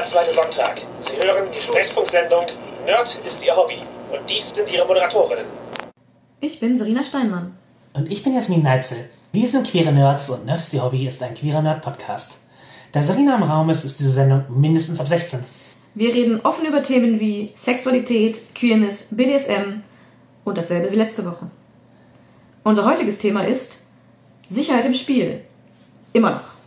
jeder zweite Sonntag. Sie hören die Sprechfunksendung Nerd ist Ihr Hobby. Und dies sind Ihre Moderatorinnen. Ich bin Serena Steinmann. Und ich bin Jasmin Neitzel. Wir sind queere Nerds und Nerd ist Ihr Hobby ist ein queerer Nerd-Podcast. Da Serena im Raum ist, ist diese Sendung mindestens ab 16. Wir reden offen über Themen wie Sexualität, Queerness, BDSM und dasselbe wie letzte Woche. Unser heutiges Thema ist Sicherheit im Spiel. Immer noch.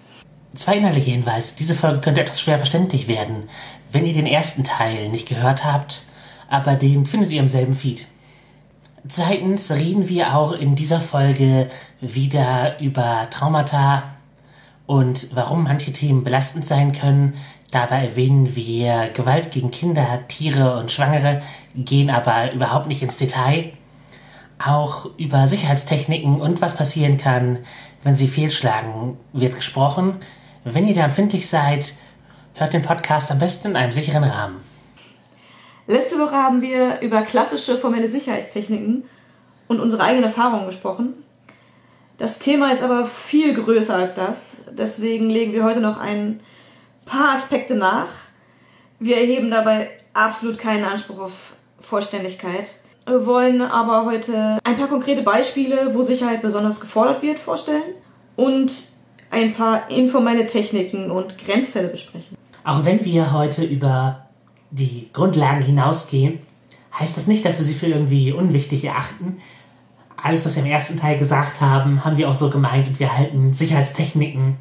Zwei inhaltliche Hinweise. Diese Folge könnte etwas schwer verständlich werden, wenn ihr den ersten Teil nicht gehört habt, aber den findet ihr im selben Feed. Zweitens reden wir auch in dieser Folge wieder über Traumata und warum manche Themen belastend sein können. Dabei erwähnen wir Gewalt gegen Kinder, Tiere und Schwangere, gehen aber überhaupt nicht ins Detail. Auch über Sicherheitstechniken und was passieren kann, wenn sie fehlschlagen, wird gesprochen. Wenn ihr da empfindlich seid, hört den Podcast am besten in einem sicheren Rahmen. Letzte Woche haben wir über klassische formelle Sicherheitstechniken und unsere eigenen Erfahrungen gesprochen. Das Thema ist aber viel größer als das. Deswegen legen wir heute noch ein paar Aspekte nach. Wir erheben dabei absolut keinen Anspruch auf Vollständigkeit. Wir wollen aber heute ein paar konkrete Beispiele, wo Sicherheit besonders gefordert wird, vorstellen und ein paar informelle Techniken und Grenzfälle besprechen. Auch wenn wir heute über die Grundlagen hinausgehen, heißt das nicht, dass wir sie für irgendwie unwichtig erachten. Alles, was wir im ersten Teil gesagt haben, haben wir auch so gemeint und wir halten Sicherheitstechniken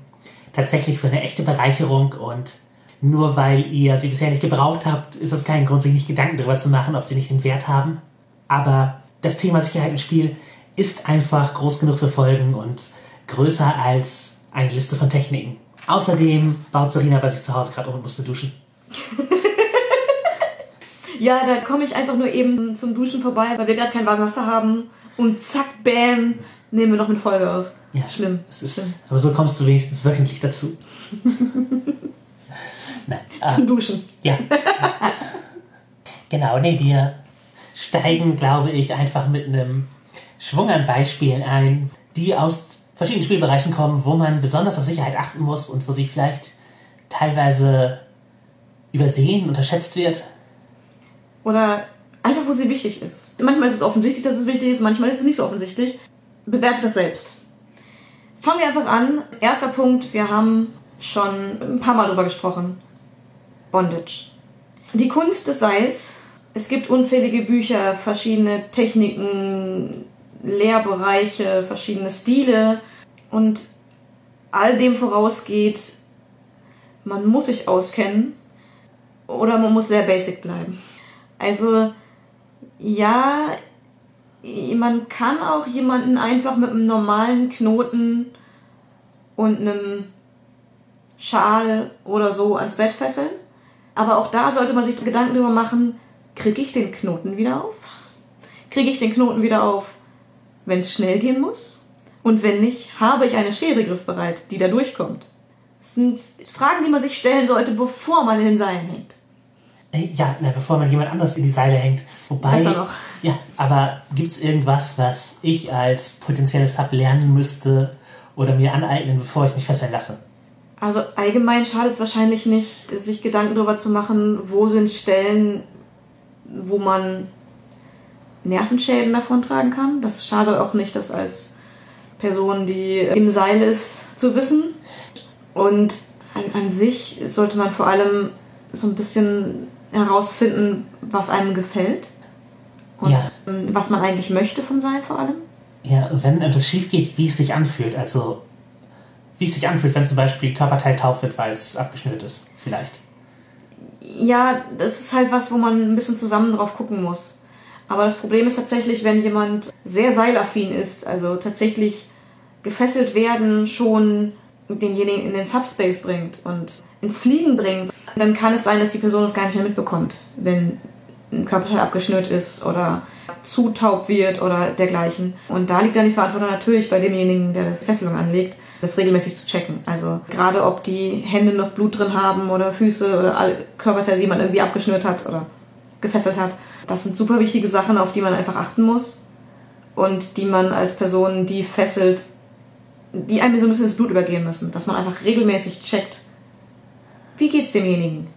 tatsächlich für eine echte Bereicherung und nur weil ihr sie bisher nicht gebraucht habt, ist das kein Grund, sich nicht Gedanken darüber zu machen, ob sie nicht einen Wert haben. Aber das Thema Sicherheit im Spiel ist einfach groß genug für Folgen und größer als eine Liste von Techniken. Außerdem baut Serena bei sich zu Hause gerade um und musste duschen. Ja, da komme ich einfach nur eben zum Duschen vorbei, weil wir gerade kein warmes Wasser haben. Und zack, bam, nehmen wir noch eine Folge auf. Ja, Schlimm. Es ist, Schlimm. Aber so kommst du wenigstens wöchentlich dazu. Nein. ah, Zum Duschen. ja. genau, nee, wir steigen, glaube ich, einfach mit einem Schwung an Beispielen ein, die aus verschiedenen Spielbereichen kommen, wo man besonders auf Sicherheit achten muss und wo sie vielleicht teilweise übersehen, unterschätzt wird. Oder einfach, wo sie wichtig ist. Manchmal ist es offensichtlich, dass es wichtig ist, manchmal ist es nicht so offensichtlich. Bewertet das selbst. Fangen wir einfach an. Erster Punkt, wir haben schon ein paar Mal drüber gesprochen. Bondage. Die Kunst des Seils. Es gibt unzählige Bücher, verschiedene Techniken, Lehrbereiche, verschiedene Stile. Und all dem vorausgeht, man muss sich auskennen oder man muss sehr basic bleiben. Also ja, man kann auch jemanden einfach mit einem normalen Knoten und einem Schal oder so ans Bett fesseln. Aber auch da sollte man sich Gedanken darüber machen, kriege ich den Knoten wieder auf? Kriege ich den Knoten wieder auf, wenn es schnell gehen muss? Und wenn nicht, habe ich eine Schere griffbereit, die da durchkommt? Das sind Fragen, die man sich stellen sollte, bevor man in den Seilen hängt. Äh, Ja, na, bevor man jemand anders in die Seile hängt. Wobei. Besser noch. Ja, aber gibt's irgendwas, was ich als potenzielles Sub lernen müsste oder mir aneignen, bevor ich mich fesseln lasse? Also allgemein schadet es wahrscheinlich nicht, sich Gedanken darüber zu machen, wo sind Stellen, wo man Nervenschäden davontragen kann. Das schadet auch nicht, das als Person, die im Seil ist, zu wissen. Und an, an sich sollte man vor allem so ein bisschen herausfinden, was einem gefällt. Und Ja. ähm, was man eigentlich möchte vom Seil vor allem. Ja, wenn etwas schief geht, wie es sich anfühlt. Also, wie es sich anfühlt, wenn zum Beispiel ein Körperteil taub wird, weil es abgeschnürt ist. Vielleicht. Ja, das ist halt was, wo man ein bisschen zusammen drauf gucken muss. Aber das Problem ist tatsächlich, wenn jemand sehr seilaffin ist, also tatsächlich gefesselt werden schon denjenigen in den Subspace bringt und ins Fliegen bringt, dann kann es sein, dass die Person es gar nicht mehr mitbekommt, wenn ein Körperteil abgeschnürt ist oder zu taub wird oder dergleichen. Und da liegt dann die Verantwortung natürlich bei demjenigen, der das Fesselung anlegt, das regelmäßig zu checken. Also gerade ob die Hände noch Blut drin haben oder Füße oder alle Körperteile, die man irgendwie abgeschnürt hat oder gefesselt hat. Das sind super wichtige Sachen, auf die man einfach achten muss und die man als Person, die fesselt, die einem so ein bisschen ins Blut übergehen müssen. Dass man einfach regelmäßig checkt, wie geht's demjenigen?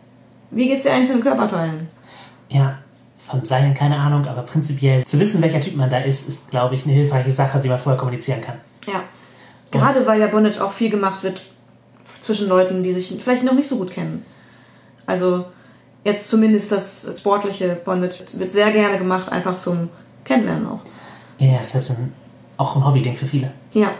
Wie geht's dir einzelnen Körperteilen? Ja, von seinen keine Ahnung, aber prinzipiell zu wissen, welcher Typ man da ist, ist, glaube ich, eine hilfreiche Sache, die man vorher kommunizieren kann. Ja. Gerade weil ja Bondage auch viel gemacht wird zwischen Leuten, die sich vielleicht noch nicht so gut kennen. Also jetzt zumindest das sportliche Bondage wird sehr gerne gemacht, einfach zum Kennenlernen auch. Ja, ist so ein, auch ein Hobby-Ding für viele. Ja,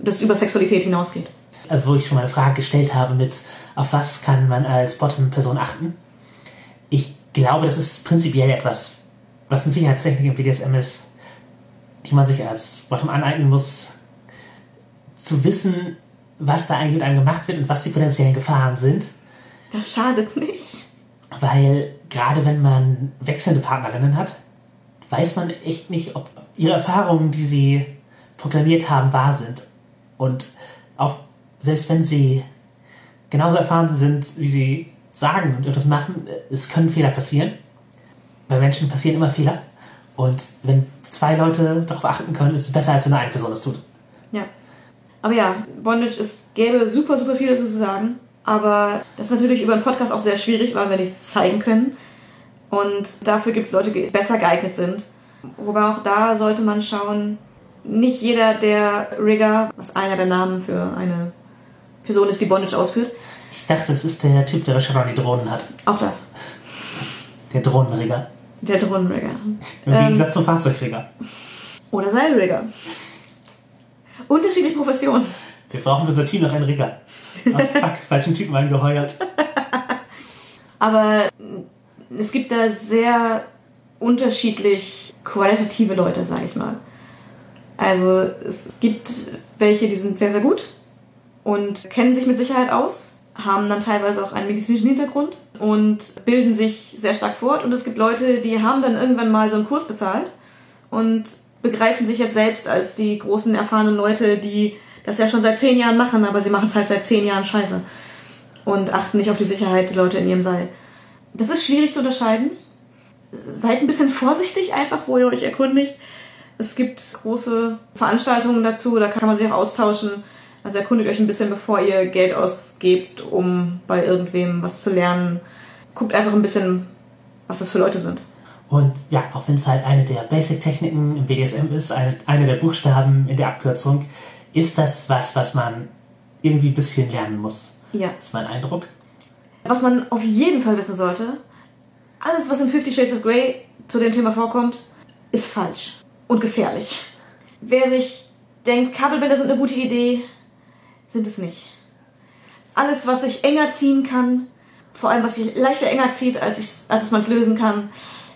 das über Sexualität hinausgeht. Also, wo ich schon mal eine Frage gestellt habe mit, auf was kann man als Bottom-Person achten? Ich glaube, das ist prinzipiell etwas, was eine Sicherheitstechnik im BDSM ist, die man sich als Bottom aneignen muss, zu wissen, was da eigentlich mit einem gemacht wird und was die potenziellen Gefahren sind. Das schadet nicht. Weil gerade wenn man wechselnde Partnerinnen hat, weiß man echt nicht, ob ihre Erfahrungen, die sie proklamiert haben, wahr sind. Und auch selbst wenn sie genauso erfahren sind, wie sie sagen und etwas machen, es können Fehler passieren. Bei Menschen passieren immer Fehler. Und wenn zwei Leute darauf achten können, ist es besser, als wenn nur eine Person es tut. Ja. Aber ja, Bondage, es gäbe super, super viel dazu zu sagen. Aber das ist natürlich über einen Podcast auch sehr schwierig, weil wir nichts zeigen können. Und dafür gibt es Leute, die besser geeignet sind. Wobei auch da sollte man schauen, nicht jeder der Rigger, was einer der Namen für eine Person ist, die Bondage ausführt. Ich dachte, das ist der Typ, der wahrscheinlich die Drohnen hat. Auch das. Der Drohnenrigger. Der Drohnenrigger. Im Gegensatz zum Fahrzeugrigger. Oder Seilrigger. Unterschiedliche Professionen. Wir brauchen für unser Team noch einen Rigger. Oh, fuck, falschen Typen angeheuert. Aber es gibt da sehr unterschiedlich qualitative Leute, sage ich mal. Also es gibt welche, die sind sehr, sehr gut und kennen sich mit Sicherheit aus, haben dann teilweise auch einen medizinischen Hintergrund und bilden sich sehr stark fort. Und es gibt Leute, die haben dann irgendwann mal so einen Kurs bezahlt und begreifen sich jetzt selbst als die großen erfahrenen Leute, die das ja schon seit zehn Jahren machen, aber sie machen es halt seit zehn Jahren scheiße und achten nicht auf die Sicherheit der Leute in ihrem Seil. Das ist schwierig zu unterscheiden. Seid ein bisschen vorsichtig einfach, wo ihr euch erkundigt. Es gibt große Veranstaltungen dazu, da kann man sich auch austauschen. Also erkundigt euch ein bisschen, bevor ihr Geld ausgebt, um bei irgendwem was zu lernen. Guckt einfach ein bisschen, was das für Leute sind. Und ja, auch wenn es halt eine der Basic-Techniken im BDSM ist, eine, eine der Buchstaben in der Abkürzung, ist das was, was man irgendwie ein bisschen lernen muss. Ja. Das ist mein Eindruck. Was man auf jeden Fall wissen sollte, alles, was in Fifty Shades of Grey zu dem Thema vorkommt, ist falsch und gefährlich. Wer sich denkt, Kabelbänder sind eine gute Idee, sind es nicht. Alles, was sich enger ziehen kann, vor allem was sich leichter enger zieht, als, ich, als es man es lösen kann,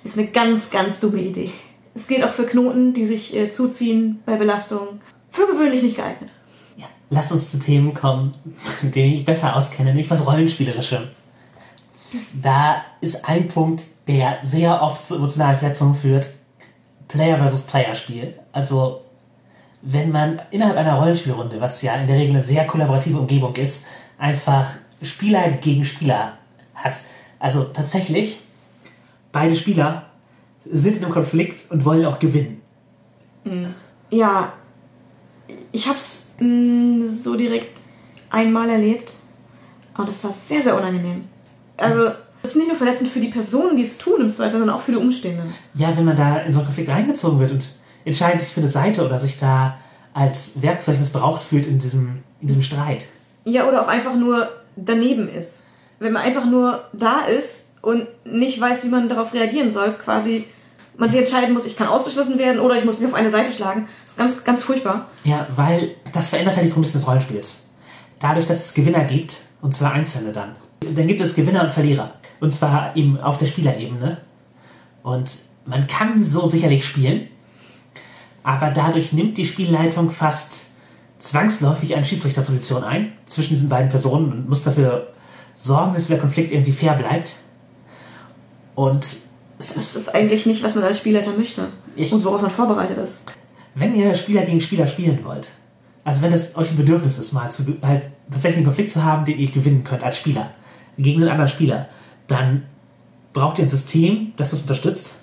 ist eine ganz, ganz dumme Idee. Es gilt auch für Knoten, die sich äh, zuziehen bei Belastung. Für gewöhnlich nicht geeignet. Ja, lass uns zu Themen kommen, mit denen ich besser auskenne, nämlich was Rollenspielerischem. Da ist ein Punkt, der sehr oft zu emotionalen Verletzungen führt. Player versus Player Spiel. Also, wenn man innerhalb einer Rollenspielrunde, was ja in der Regel eine sehr kollaborative Umgebung ist, einfach Spieler gegen Spieler hat. Also tatsächlich, beide Spieler sind in einem Konflikt und wollen auch gewinnen. Ja, ich hab's mh, so direkt einmal erlebt und es war sehr, sehr unangenehm. Also, es ist nicht nur verletzend für die Personen, die es tun im Zweifel, sondern auch für die Umstehenden. Ja, wenn man da in so einen Konflikt reingezogen wird und entscheidet sich für eine Seite oder sich da als Werkzeug missbraucht fühlt in diesem, in diesem Streit. Ja, oder auch einfach nur daneben ist. Wenn man einfach nur da ist und nicht weiß, wie man darauf reagieren soll, quasi man sich entscheiden muss, ich kann ausgeschlossen werden oder ich muss mich auf eine Seite schlagen. Das ist ganz, ganz furchtbar. Ja, weil das verändert halt die Prämisse des Rollenspiels. Dadurch, dass es Gewinner gibt, und zwar Einzelne dann, dann gibt es Gewinner und Verlierer. Und zwar eben auf der Spielerebene. Und man kann so sicherlich spielen, aber dadurch nimmt die Spielleitung fast zwangsläufig eine Schiedsrichterposition ein zwischen diesen beiden Personen und muss dafür sorgen, dass dieser Konflikt irgendwie fair bleibt. Und Das ist, eigentlich nicht, was man als Spielleiter möchte. Ich- und worauf man vorbereitet ist. wenn ihr Spieler gegen Spieler spielen wollt, also wenn es euch ein Bedürfnis ist, mal zu, halt tatsächlich einen Konflikt zu haben, den ihr gewinnen könnt als Spieler gegen einen anderen Spieler, dann braucht ihr ein System, das das unterstützt,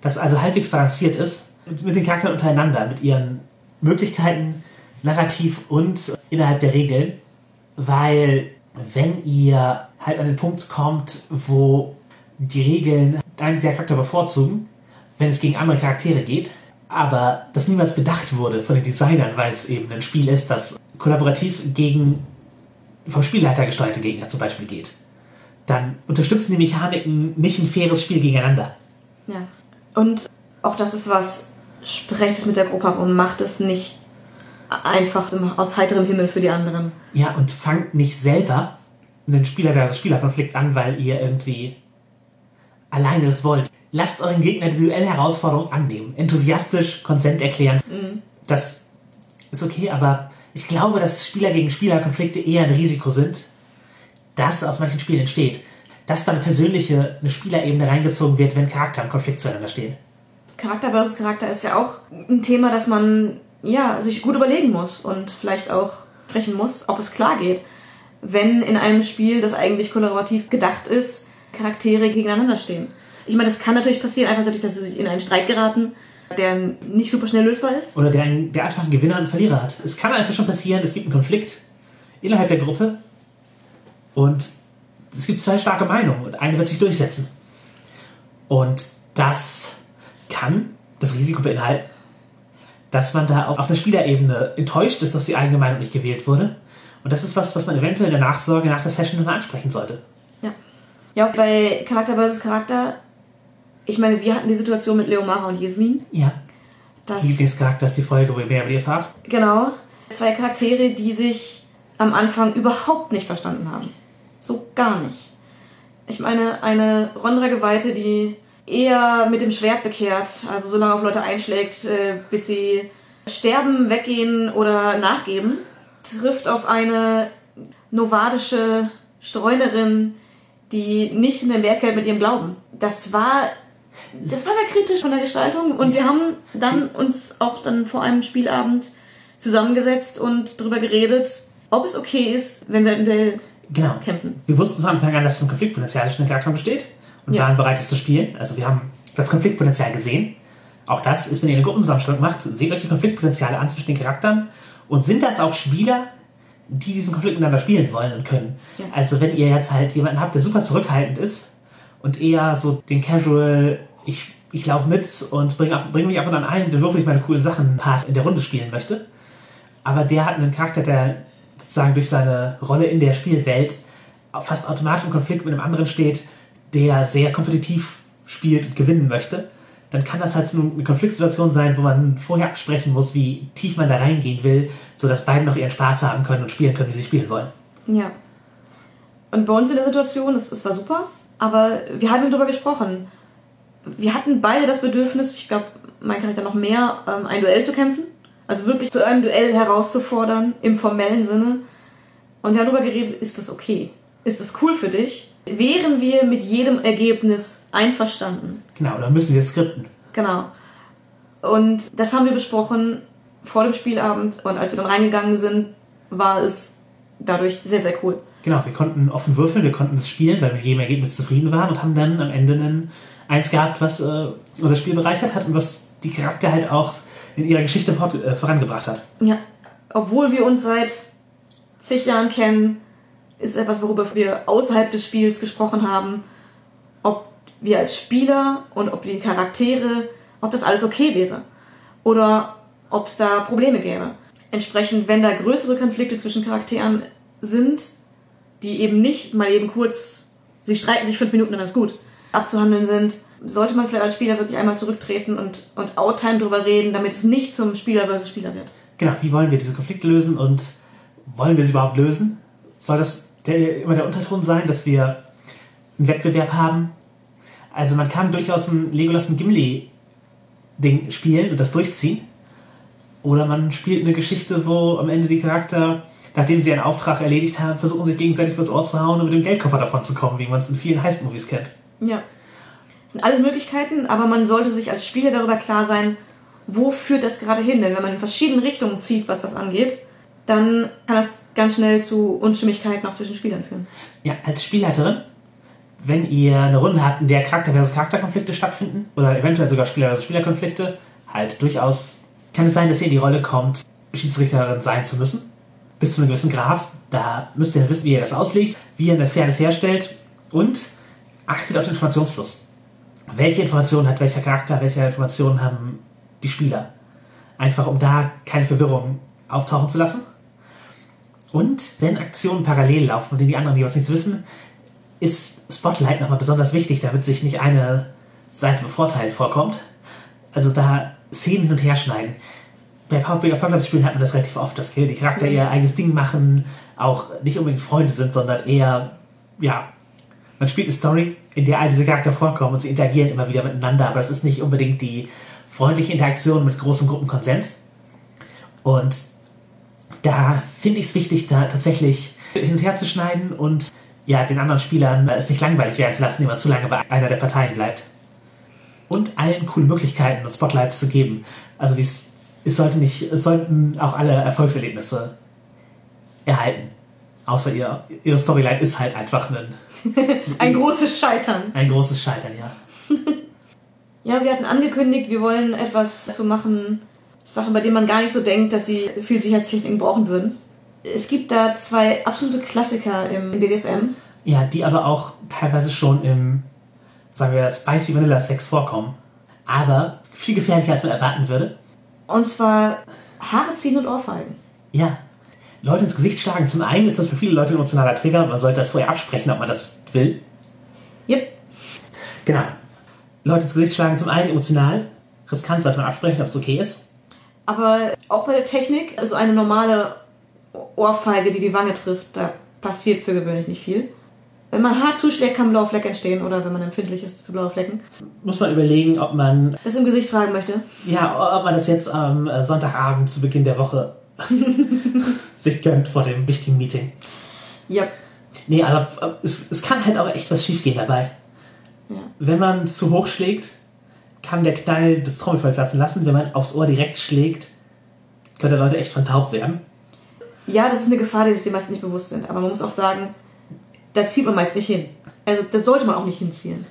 das also halbwegs balanciert ist mit den Charakteren untereinander, mit ihren Möglichkeiten, narrativ und innerhalb der Regeln, weil wenn ihr halt an den Punkt kommt, wo die Regeln einen der Charakter bevorzugen, wenn es gegen andere Charaktere geht, aber das niemals bedacht wurde von den Designern, weil es eben ein Spiel ist, das kollaborativ gegen vom Spielleiter gesteuerte Gegner zum Beispiel geht. Dann unterstützen die Mechaniken nicht ein faires Spiel gegeneinander. Ja. Und auch das ist was, sprecht es mit der Gruppe ab und macht es nicht einfach aus heiterem Himmel für die anderen. Ja, und fangt nicht selber einen Spieler versus Spieler-Konflikt an, weil ihr irgendwie alleine das wollt. Lasst euren Gegner die Duellherausforderung annehmen. Enthusiastisch, konsent erklären. Mhm. Das ist okay, aber ich glaube, dass Spieler gegen Spieler-Konflikte eher ein Risiko sind, das aus manchen Spielen entsteht. Dass dann eine persönliche, eine Spielerebene reingezogen wird, wenn Charakter im Konflikt zueinander stehen. Charakter versus Charakter ist ja auch ein Thema, das man ja, sich gut überlegen muss und vielleicht auch sprechen muss, ob es klar geht, wenn in einem Spiel, das eigentlich kollaborativ gedacht ist, Charaktere gegeneinander stehen. Ich meine, das kann natürlich passieren, einfach dadurch, dass sie sich in einen Streit geraten, der nicht super schnell lösbar ist. Oder der, einen, der einfach einen Gewinner und einen Verlierer hat. Es kann einfach schon passieren, es gibt einen Konflikt innerhalb der Gruppe und es gibt zwei starke Meinungen und eine wird sich durchsetzen. Und das kann das Risiko beinhalten, dass man da auf der Spielerebene enttäuscht ist, dass die eigene Meinung nicht gewählt wurde. Und das ist was, was man eventuell in der Nachsorge nach der Session nochmal ansprechen sollte. Ja. Auch bei Charakter versus Charakter, ich meine, wir hatten die Situation mit Leomara und Yasmin. Ja. Das Lieblingscharakter ist die Folge, wo ihr mehr über die erfahrt. Genau. Zwei Charaktere, die sich am Anfang überhaupt nicht verstanden haben. So gar nicht. Ich meine, eine Rondra-Geweihte, die eher mit dem Schwert bekehrt, also so lange auf Leute einschlägt, äh, bis sie sterben, weggehen oder nachgeben, trifft auf eine novadische Streunerin, die nicht mehr Wert hält mit ihrem Glauben. Das war das war sehr kritisch von der Gestaltung und wir haben dann uns auch dann vor einem Spielabend zusammengesetzt und darüber geredet, ob es okay ist, wenn wir ein Duell genau. kämpfen. Wir wussten von Anfang an, dass ein Konfliktpotenzial zwischen den Charakteren besteht und ja. waren bereit, es zu spielen. Also wir haben das Konfliktpotenzial gesehen. Auch das ist, wenn ihr eine Gruppenzusammenstellung macht, seht euch die Konfliktpotenziale an zwischen den Charakteren und sind das auch Spieler, die diesen Konflikt miteinander spielen wollen und können. Ja. Also wenn ihr jetzt halt jemanden habt, der super zurückhaltend ist und eher so den Casual, ich, ich laufe mit und bringe bring mich ab und an ein, der wirklich meine coolen Sachen Part in der Runde spielen möchte, aber der hat einen Charakter, der sozusagen durch seine Rolle in der Spielwelt fast automatisch im Konflikt mit einem anderen steht, der sehr kompetitiv spielt und gewinnen möchte, dann kann das halt so eine Konfliktsituation sein, wo man vorher absprechen muss, wie tief man da reingehen will, sodass beide noch ihren Spaß haben können und spielen können, wie sie spielen wollen. Ja. Und bei uns in der Situation, es, es war super, aber wir haben darüber gesprochen. Wir hatten beide das Bedürfnis, ich glaube, mein Charakter noch mehr, ähm, ein Duell zu kämpfen. Also wirklich zu einem Duell herauszufordern, im formellen Sinne. Und wir haben darüber geredet, ist das okay? Ist das cool für dich? wären wir mit jedem Ergebnis einverstanden. Genau, dann müssen wir skripten. Genau. Und das haben wir besprochen vor dem Spielabend und als wir dann reingegangen sind, war es dadurch sehr, sehr cool. Genau, wir konnten offen würfeln, wir konnten das spielen, weil wir mit jedem Ergebnis zufrieden waren und haben dann am Ende einen, eins gehabt, was äh, unser Spiel bereichert hat und was die Charakter halt auch in ihrer Geschichte fort, äh, vorangebracht hat. Ja, obwohl wir uns seit zig Jahren kennen, ist etwas, worüber wir außerhalb des Spiels gesprochen haben, ob wir als Spieler und ob die Charaktere, ob das alles okay wäre oder ob es da Probleme gäbe. Entsprechend, wenn da größere Konflikte zwischen Charakteren sind, die eben nicht mal eben kurz, sie streiten sich fünf Minuten dann ist gut, abzuhandeln sind, sollte man vielleicht als Spieler wirklich einmal zurücktreten und, und Outtime drüber reden, damit es nicht zum Spieler versus Spieler wird. Genau, wie wollen wir diese Konflikte lösen und wollen wir sie überhaupt lösen? Soll das der, immer der Unterton sein, dass wir einen Wettbewerb haben. Also man kann durchaus ein Legolas und Gimli-Ding spielen und das durchziehen. Oder man spielt eine Geschichte, wo am Ende die Charakter, nachdem sie einen Auftrag erledigt haben, versuchen sich gegenseitig übers Ohr zu hauen und mit dem Geldkoffer davon zu kommen, wie man es in vielen Heist-Movies kennt. Ja. Das sind alles Möglichkeiten, aber man sollte sich als Spieler darüber klar sein, wo führt das gerade hin? Denn wenn man in verschiedenen Richtungen zieht, was das angeht, dann kann das ganz schnell zu Unstimmigkeiten auch zwischen Spielern führen. Ja, als Spielleiterin, wenn ihr eine Runde habt, in der Charakter versus Charakterkonflikte stattfinden oder eventuell sogar Spieler versus Spielerkonflikte, halt durchaus kann es sein, dass ihr in die Rolle kommt, Schiedsrichterin sein zu müssen. bis zu einem gewissen Grad. Da müsst ihr wissen, wie ihr das auslegt, wie ihr eine Fairness herstellt und achtet auf den Informationsfluss. Welche Informationen hat welcher Charakter, welche Informationen haben die Spieler? Einfach um da keine Verwirrung auftauchen zu lassen. Und wenn Aktionen parallel laufen und die anderen jeweils nichts wissen, ist Spotlight nochmal besonders wichtig, damit sich nicht eine Seite bevorteilt vorkommt. Also da Szenen hin und her schneiden. Bei Power Apocalypse Spielen hat man das relativ oft, dass die Charakter ihr eigenes Ding machen, auch nicht unbedingt Freunde sind, sondern eher, ja, man spielt eine Story, in der all diese Charakter vorkommen und sie interagieren immer wieder miteinander, aber das ist nicht unbedingt die freundliche Interaktion mit großem Gruppenkonsens. Und da finde ich es wichtig, da tatsächlich hin und her zu schneiden und ja, den anderen Spielern es nicht langweilig werden zu lassen, immer zu lange bei einer der Parteien bleibt. Und allen coole Möglichkeiten und Spotlights zu geben. Also dies, es, sollte nicht, es sollten auch alle Erfolgserlebnisse erhalten. Außer ihr, ihre Storyline ist halt einfach ein, Ein großes Scheitern. ein großes Scheitern, ja. Ja, wir hatten angekündigt, wir wollen etwas zu machen, Sachen, bei denen man gar nicht so denkt, dass sie viel Sicherheitstechniken brauchen würden. Es gibt da zwei absolute Klassiker im BDSM. Ja, die aber auch teilweise schon im, sagen wir, Spicy Vanilla Sex vorkommen. Aber viel gefährlicher, als man erwarten würde. Und zwar Haare ziehen und Ohrfeigen. Ja, Leute ins Gesicht schlagen. Zum einen ist das für viele Leute ein emotionaler Trigger. Man sollte das vorher absprechen, ob man das will. Yep. Genau. Leute ins Gesicht schlagen, zum einen emotional. Riskant sollte man absprechen, ob es okay ist. Aber auch bei der Technik, also eine normale Ohrfeige, die die Wange trifft, da passiert für gewöhnlich nicht viel. Wenn man hart zuschlägt, kann blauer Fleck entstehen oder wenn man empfindlich ist für blaue Flecken. Muss man überlegen, ob man, Das im Gesicht tragen möchte. ja, ob man das jetzt am äh, Sonntagabend zu Beginn der Woche sich gönnt vor dem wichtigen Meeting. Ja. Nee, aber äh, es, es kann halt auch echt was schiefgehen dabei. ja. Wenn man zu hoch schlägt, kann der Knall das Trommelfell platzen lassen. Wenn man aufs Ohr direkt schlägt, könnte Leute echt von taub werden. Ja, das ist eine Gefahr, die sich die meisten nicht bewusst sind. Aber man muss auch sagen, da zieht man meist nicht hin. Also das sollte man auch nicht hinziehen.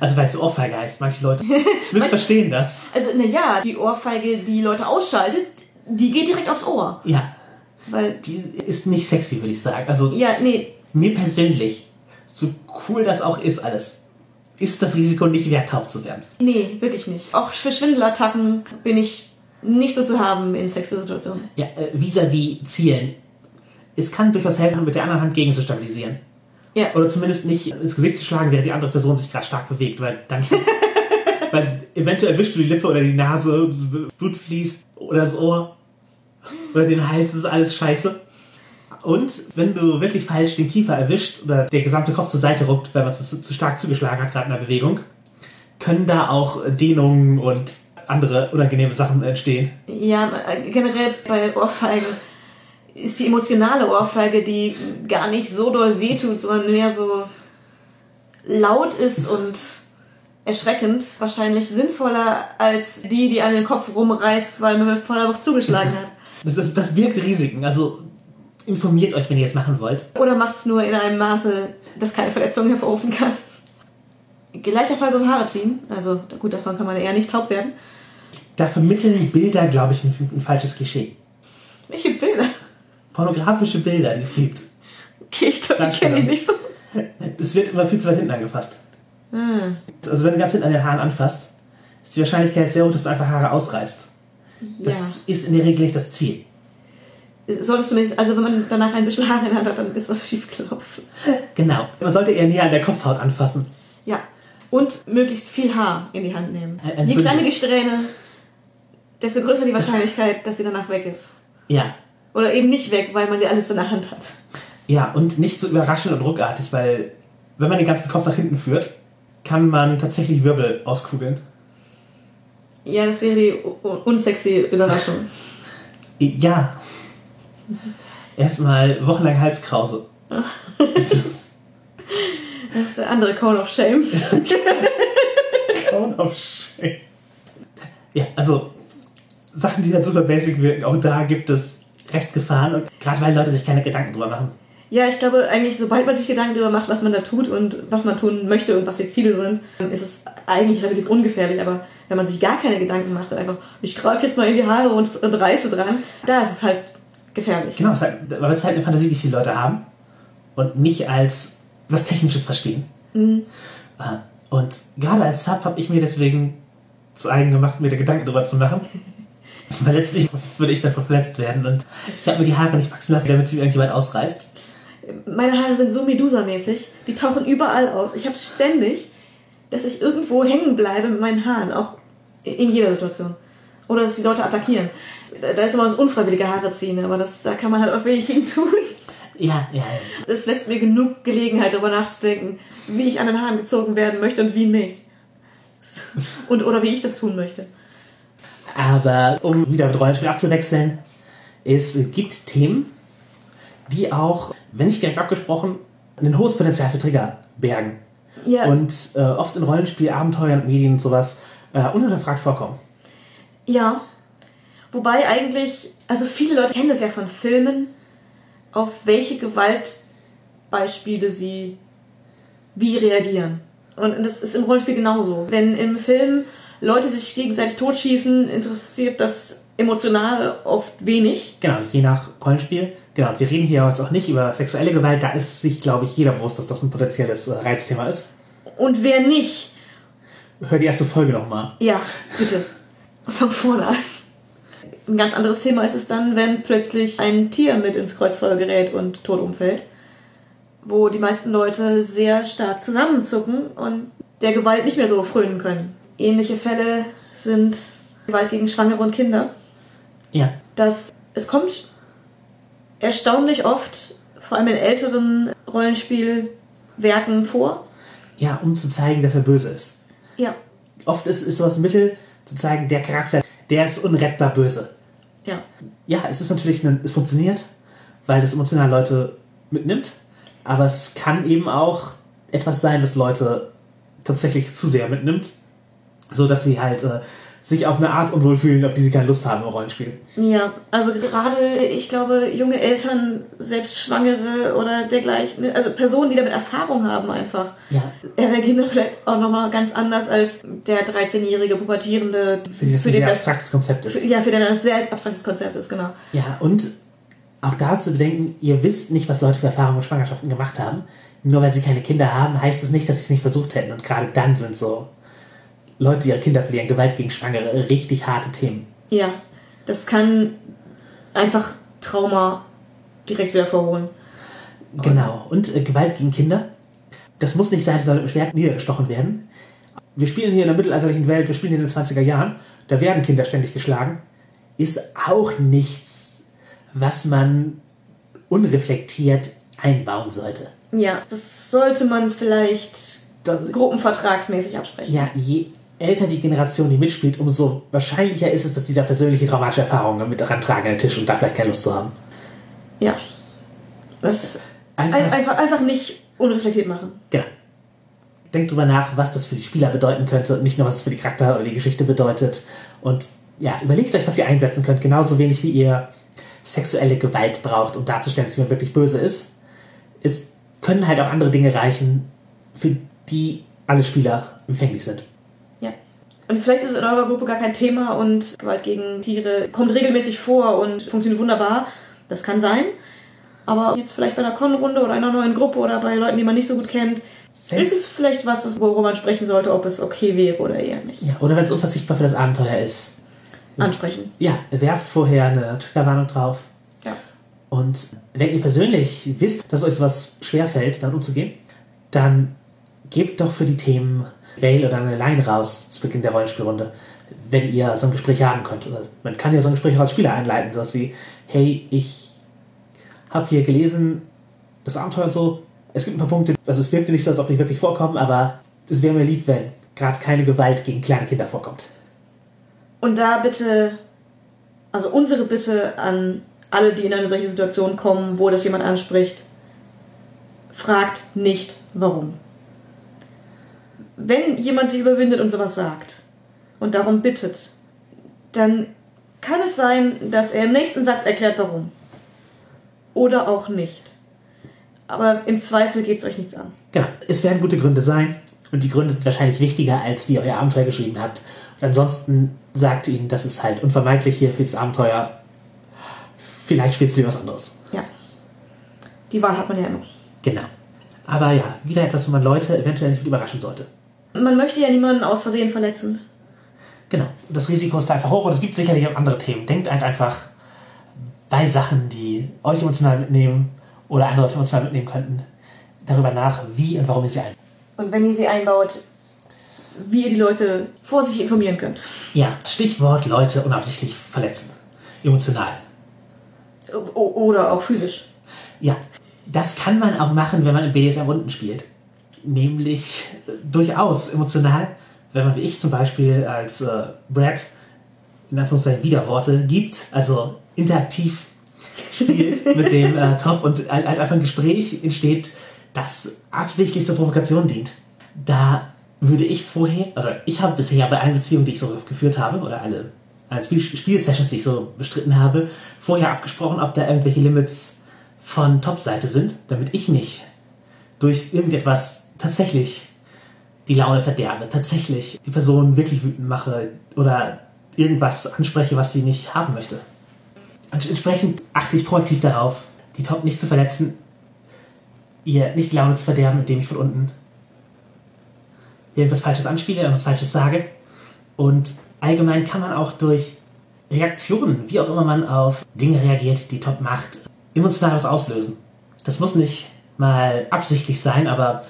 Also weil es Ohrfeige heißt. Manche Leute missverstehen das. Also, naja, die Ohrfeige, die Leute ausschaltet, die geht direkt aufs Ohr. Ja, Weil, die ist nicht sexy, würde ich sagen. Also ja, nee, mir persönlich, so cool das auch ist alles, ist das Risiko nicht wert, taub zu werden. nee, wirklich nicht. Auch für Schwindelattacken bin ich nicht so zu haben in Sexsituationen. Ja, äh, vis-à-vis Zielen. Es kann durchaus helfen, mit der anderen Hand gegen zu stabilisieren. Ja. Oder zumindest nicht ins Gesicht zu schlagen, während die andere Person sich gerade stark bewegt, weil dann weil eventuell erwischst du die Lippe oder die Nase, Blut fließt oder das Ohr oder den Hals, ist alles scheiße. Und wenn du wirklich falsch den Kiefer erwischt oder der gesamte Kopf zur Seite ruckt, weil man es zu, zu stark zugeschlagen hat, gerade in der Bewegung, können da auch Dehnungen und andere unangenehme Sachen entstehen. Ja, generell bei Ohrfeigen ist die emotionale Ohrfeige, die gar nicht so doll wehtut, sondern mehr so laut ist und erschreckend, wahrscheinlich sinnvoller als die, die an den Kopf rumreißt, weil man mit voller Wucht zugeschlagen hat. Das, das, das birgt Risiken. Also informiert euch, wenn ihr es machen wollt. Oder macht's nur in einem Maße, das keine Verletzung hervorrufen kann. Gleicher Fall beim Haare ziehen. Also gut, davon kann man eher nicht taub werden. Da vermitteln Bilder, glaube ich, ein, ein falsches Klischee. Welche Bilder? Pornografische Bilder, die es gibt. Okay, ich glaube, die kenne ich nicht so. Das wird immer viel zu weit hinten angefasst. Hm. Also wenn du ganz hinten an den Haaren anfasst, ist die Wahrscheinlichkeit sehr hoch, dass du einfach Haare ausreißt. Das ist in der Regel nicht das Ziel. Ja. Solltest du nicht, also wenn man danach ein bisschen Haare in der Hand hat, dann ist was schiefgelaufen. Genau. Man sollte eher näher an der Kopfhaut anfassen. Ja. Und möglichst viel Haar in die Hand nehmen. Ein- ein Je Bündel. kleiner die Strähne, desto größer die Wahrscheinlichkeit, dass sie danach weg ist. Ja. Oder eben nicht weg, weil man sie alles in der Hand hat. Ja, und nicht so überraschend und ruckartig, weil wenn man den ganzen Kopf nach hinten führt, kann man tatsächlich Wirbel auskugeln. Ja, das wäre die unsexy Überraschung. Ja. Erstmal wochenlang Halskrause. Das ist der andere Cone of Shame. Count of Shame. Ja, also Sachen, die dann super basic wirken, auch da gibt es Restgefahren und gerade weil Leute sich keine Gedanken drüber machen. Ja, ich glaube eigentlich, sobald man sich Gedanken darüber macht, was man da tut und was man tun möchte und was die Ziele sind, ist es eigentlich relativ ungefährlich. Aber wenn man sich gar keine Gedanken macht und einfach, ich greife jetzt mal in die Haare und, und reiße dran, da ist es halt gefährlich. Genau, es ist halt, aber es ist halt eine Fantasie, die viele Leute haben und nicht als was Technisches verstehen. Äh, Und gerade als Sub habe ich mir deswegen zu eigen gemacht, mir da Gedanken drüber zu machen. Weil letztlich würde ich dann verletzt werden und ich habe mir die Haare nicht wachsen lassen, damit sie mir irgendjemand ausreißt. Meine Haare sind so Medusa-mäßig. Die tauchen überall auf. Ich habe ständig, dass ich irgendwo hängen bleibe mit meinen Haaren. Auch in jeder Situation. Oder dass die Leute attackieren. Da da ist immer das unfreiwillige Haare ziehen, aber das, da kann man halt auch wenig gegen tun. Ja, ja. Das lässt mir genug Gelegenheit, darüber nachzudenken, wie ich an den Haaren gezogen werden möchte und wie nicht. Und, oder wie ich das tun möchte. Aber um wieder mit Rollenspiel abzuwechseln, es gibt Themen, die auch, wenn nicht direkt abgesprochen, ein hohes Potenzial für Trigger bergen. Ja. Und äh, oft in Rollenspiel, Abenteuern und Medien und sowas äh, unhinterfragt vorkommen. Ja. Wobei eigentlich, also viele Leute kennen das ja von Filmen, auf welche Gewaltbeispiele sie wie reagieren. Und das ist im Rollenspiel genauso. Wenn im Film Leute sich gegenseitig totschießen, interessiert das emotional oft wenig. Genau, je nach Rollenspiel. Genau, wir reden hier jetzt auch nicht über sexuelle Gewalt, da ist sich, glaube ich, jeder bewusst, dass das ein potenzielles äh, Reizthema ist. Und wer nicht, Hör die erste Folge nochmal. ja, bitte, fang vorne an. Ein ganz anderes Thema ist es dann, wenn plötzlich ein Tier mit ins Kreuzfeuer gerät und tot umfällt. Wo die meisten Leute sehr stark zusammenzucken und der Gewalt nicht mehr so frönen können. Ähnliche Fälle sind Gewalt gegen Schwangere und Kinder. Ja, dass es kommt erstaunlich oft, vor allem in älteren Rollenspielwerken vor. ja, um zu zeigen, dass er böse ist. Ja, Oft ist, ist sowas ein Mittel, zu zeigen, der Charakter, der ist unrettbar böse. ja, Ja, es ist natürlich, ein, es funktioniert, weil das emotional Leute mitnimmt, aber es kann eben auch etwas sein, was Leute tatsächlich zu sehr mitnimmt, so dass sie halt äh, sich auf eine Art unwohl fühlen, auf die sie keine Lust haben im Rollenspiel. ja. Also gerade, ich glaube, junge Eltern, selbst Schwangere oder dergleichen, also Personen, die damit Erfahrung haben einfach, Ja. reagieren da vielleicht auch nochmal ganz anders als der 13-jährige Pubertierende, Für die das ein den sehr das, abstraktes Konzept ist. für, ja, für den das sehr abstraktes Konzept ist, genau. Ja, und auch da zu bedenken, ihr wisst nicht, was Leute für Erfahrungen mit Schwangerschaften gemacht haben. Nur weil sie keine Kinder haben, heißt es nicht, dass sie es nicht versucht hätten. Und gerade dann sind so Leute, die ihre Kinder verlieren, Gewalt gegen Schwangere, richtig harte Themen. Ja, das kann einfach Trauma direkt wieder vorholen. Genau. Und äh, Gewalt gegen Kinder. Das muss nicht sein, es soll mit dem Schwert niedergestochen werden. Wir spielen hier in der mittelalterlichen Welt, wir spielen hier in den 20er Jahren. Da werden Kinder ständig geschlagen. Ist auch nichts, was man unreflektiert einbauen sollte. Ja, das sollte man vielleicht Das, gruppenvertragsmäßig absprechen. ja, je älter die Generation, die mitspielt, umso wahrscheinlicher ist es, dass die da persönliche traumatische Erfahrungen mit rantragen an den Tisch und da vielleicht keine Lust zu haben. Ja. Das Einfach- ein, einfach, einfach nicht unreflektiert machen. Genau. Denkt drüber nach, was das für die Spieler bedeuten könnte und nicht nur, was es für die Charakter oder die Geschichte bedeutet. Und ja, überlegt euch, was ihr einsetzen könnt, genauso wenig wie ihr sexuelle Gewalt braucht, um darzustellen, dass jemand wirklich böse ist. Es können halt auch andere Dinge reichen, für die alle Spieler empfänglich sind. Und vielleicht ist es in eurer Gruppe gar kein Thema und Gewalt gegen Tiere kommt regelmäßig vor und funktioniert wunderbar. Das kann sein. Aber jetzt vielleicht bei einer Con-Runde oder einer neuen Gruppe oder bei Leuten, die man nicht so gut kennt, Wenn's- ist es vielleicht was, was- worüber man sprechen sollte, ob es okay wäre oder eher nicht. Ja, oder wenn es unverzichtbar für das Abenteuer ist. Ansprechen. Ja, werft vorher eine Triggerwarnung drauf. Ja. Und wenn ihr persönlich wisst, dass euch sowas schwerfällt, damit umzugehen, dann gebt doch für die Themen Vale oder eine Line raus zu Beginn der Rollenspielrunde, wenn ihr so ein Gespräch haben könnt. Oder man kann ja so ein Gespräch auch als Spieler einleiten, sowas wie, hey, ich habe hier gelesen, das Abenteuer und so, es gibt ein paar Punkte, also es wirkte nicht so, als ob die wirklich vorkommen, aber es wäre mir lieb, wenn gerade keine Gewalt gegen kleine Kinder vorkommt. Und da bitte, also unsere Bitte an alle, die in eine solche Situation kommen, wo das jemand anspricht, fragt nicht, warum. Wenn jemand sich überwindet und sowas sagt und darum bittet, dann kann es sein, dass er im nächsten Satz erklärt, warum. Oder auch nicht. Aber im Zweifel geht es euch nichts an. Genau, es werden gute Gründe sein und die Gründe sind wahrscheinlich wichtiger, als wie ihr euer Abenteuer geschrieben habt. Und ansonsten sagt ihnen, das ist halt unvermeidlich hier für das Abenteuer. vielleicht spielst du dir was anderes. Ja. Die Wahl hat man ja immer. Genau. Aber ja, wieder etwas, wo man Leute eventuell nicht mit überraschen sollte. Man möchte ja niemanden aus Versehen verletzen. Genau. Das Risiko ist einfach hoch und es gibt sicherlich auch andere Themen. Denkt halt einfach bei Sachen, die euch emotional mitnehmen oder andere Leute emotional mitnehmen könnten, darüber nach, wie und warum ihr sie einbaut. Und wenn ihr sie einbaut, wie ihr die Leute vorsichtig informieren könnt. Ja, Stichwort Leute unabsichtlich verletzen. Emotional. O oder auch physisch. Ja, das kann man auch machen, wenn man in BDSM-Runden spielt. Nämlich äh, durchaus emotional, wenn man wie ich zum Beispiel als äh, Brad in Anführungszeichen Widerworte gibt, also interaktiv spielt mit dem äh, Top und halt einfach ein Gespräch entsteht, das absichtlich zur Provokation dient. Da würde ich vorher, also ich habe bisher bei allen Beziehungen, die ich so geführt habe, oder alle, alle Spiel Spielsessions, die ich so bestritten habe, vorher abgesprochen, ob da irgendwelche Limits von Top-Seite sind, damit ich nicht durch irgendetwas tatsächlich die Laune verderbe, tatsächlich die Person wirklich wütend mache oder irgendwas anspreche, was sie nicht haben möchte. Entsprechend achte ich proaktiv darauf, die Top nicht zu verletzen, ihr nicht die Laune zu verderben, indem ich von unten irgendwas Falsches anspiele, irgendwas Falsches sage. Und allgemein kann man auch durch Reaktionen, wie auch immer man auf Dinge reagiert, die Top macht, emotional was auslösen. Das muss nicht mal absichtlich sein, aber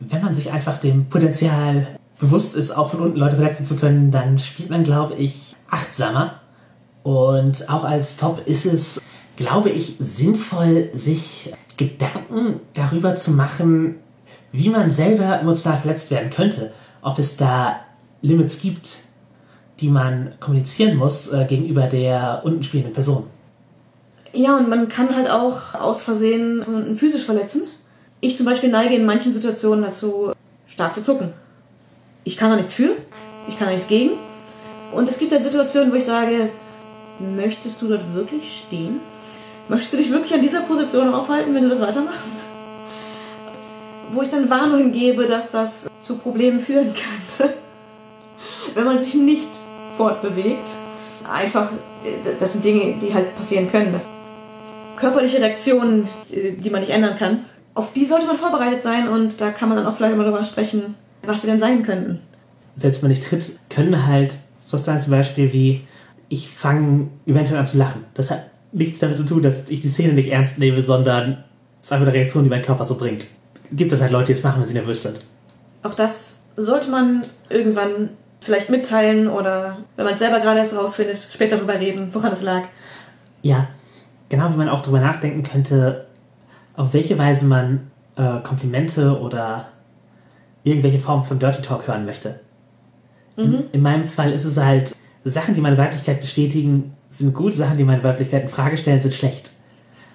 wenn man sich einfach dem Potenzial bewusst ist, auch von unten Leute verletzen zu können, dann spielt man, glaube ich, achtsamer. Und auch als Top ist es, glaube ich, sinnvoll, sich Gedanken darüber zu machen, wie man selber emotional verletzt werden könnte. Ob es da Limits gibt, die man kommunizieren muss äh, gegenüber der unten spielenden Person. Ja, und man kann halt auch aus Versehen physisch verletzen. Ich zum Beispiel neige in manchen Situationen dazu, stark zu zucken. Ich kann da nichts für, ich kann da nichts gegen. Und es gibt halt Situationen, wo ich sage, möchtest du dort wirklich stehen? Möchtest du dich wirklich an dieser Position aufhalten, wenn du das weitermachst? Wo ich dann Warnungen gebe, dass das zu Problemen führen könnte, wenn man sich nicht fortbewegt. Einfach, das sind Dinge, die halt passieren können. Das körperliche Reaktionen, die man nicht ändern kann, auf die sollte man vorbereitet sein und da kann man dann auch vielleicht mal darüber sprechen, was sie denn sein könnten. Selbst wenn ich tritt, können halt so sein zum Beispiel wie, ich fange eventuell an zu lachen. Das hat nichts damit zu tun, dass ich die Szene nicht ernst nehme, sondern es ist einfach eine Reaktion, die mein Körper so bringt. Gibt es halt Leute, die es machen, wenn sie nervös sind. Auch das sollte man irgendwann vielleicht mitteilen oder wenn man es selber gerade erst rausfindet, später darüber reden, woran es lag. Ja, genau wie man auch darüber nachdenken könnte, auf welche Weise man äh, Komplimente oder irgendwelche Formen von Dirty Talk hören möchte. Mhm. In, in, meinem Fall ist es halt, Sachen, die meine Weiblichkeit bestätigen, sind gut, Sachen, die meine Weiblichkeit in Frage stellen, sind schlecht.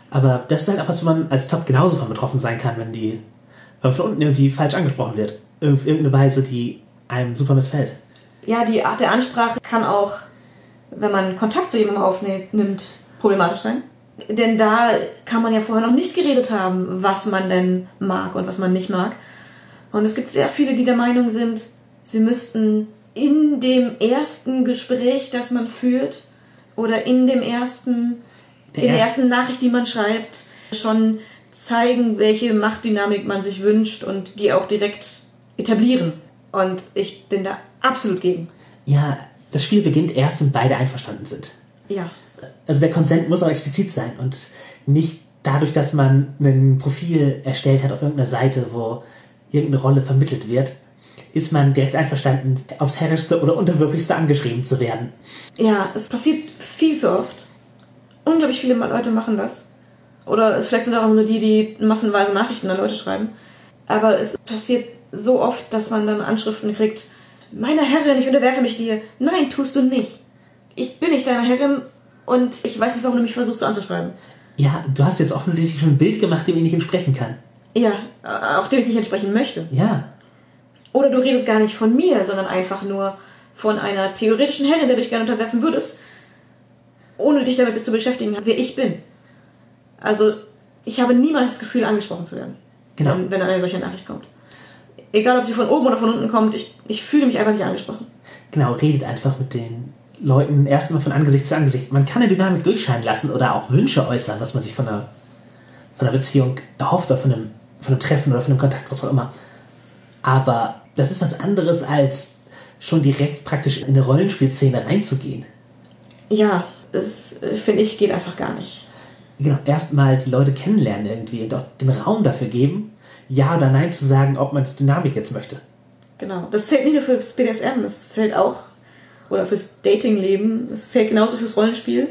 Aber das ist halt auch was, wo man als Top genauso von betroffen sein kann, wenn die, wenn man von unten irgendwie falsch angesprochen wird. Auf irgendeine Weise, die einem super missfällt. Ja, die Art der Ansprache kann auch, wenn man Kontakt zu jemandem aufnimmt, problematisch sein. Denn da kann man ja vorher noch nicht geredet haben, was man denn mag und was man nicht mag. Und es gibt sehr viele, die der Meinung sind, sie müssten in dem ersten Gespräch, das man führt, oder in dem ersten, der in der ersten Nachricht, die man schreibt, schon zeigen, welche Machtdynamik man sich wünscht und die auch direkt etablieren. Und ich bin da absolut gegen. Ja, das Spiel beginnt erst, wenn beide einverstanden sind. Ja also der Konsent muss auch explizit sein und nicht dadurch, dass man ein Profil erstellt hat auf irgendeiner Seite, wo irgendeine Rolle vermittelt wird, ist man direkt einverstanden, aufs Herrischste oder Unterwürfigste angeschrieben zu werden. Ja, es passiert viel zu oft. Unglaublich viele Leute machen das. Oder vielleicht sind auch nur die, die massenweise Nachrichten an Leute schreiben. Aber es passiert so oft, dass man dann Anschriften kriegt. Meine Herrin, ich unterwerfe mich dir. Nein, tust du nicht. Ich bin nicht deine Herrin und ich weiß nicht, warum du mich versuchst so anzuschreiben. Ja, du hast jetzt offensichtlich schon ein Bild gemacht, dem ich nicht entsprechen kann. Ja, auch dem ich nicht entsprechen möchte. Ja. Oder du redest gar nicht von mir, sondern einfach nur von einer theoretischen Herrin, der dich gerne unterwerfen würdest, ohne dich damit zu beschäftigen, wer ich bin. Also, ich habe niemals das Gefühl, angesprochen zu werden, genau. wenn, wenn eine solche Nachricht kommt. Egal, ob sie von oben oder von unten kommt, ich, ich fühle mich einfach nicht angesprochen. Genau, redet einfach mit den Leuten erstmal von Angesicht zu Angesicht. Man kann eine Dynamik durchscheinen lassen oder auch Wünsche äußern, was man sich von einer, von einer Beziehung erhofft oder von einem, von einem Treffen oder von einem Kontakt, was auch immer. Aber das ist was anderes, als schon direkt praktisch in eine Rollenspielszene reinzugehen. Ja, das finde ich geht einfach gar nicht. Genau, erstmal die Leute kennenlernen irgendwie und auch den Raum dafür geben, ja oder nein zu sagen, ob man die Dynamik jetzt möchte. Genau. Das zählt nicht nur fürs BDSM, das zählt auch, oder fürs Datingleben, das zählt genauso fürs Rollenspiel.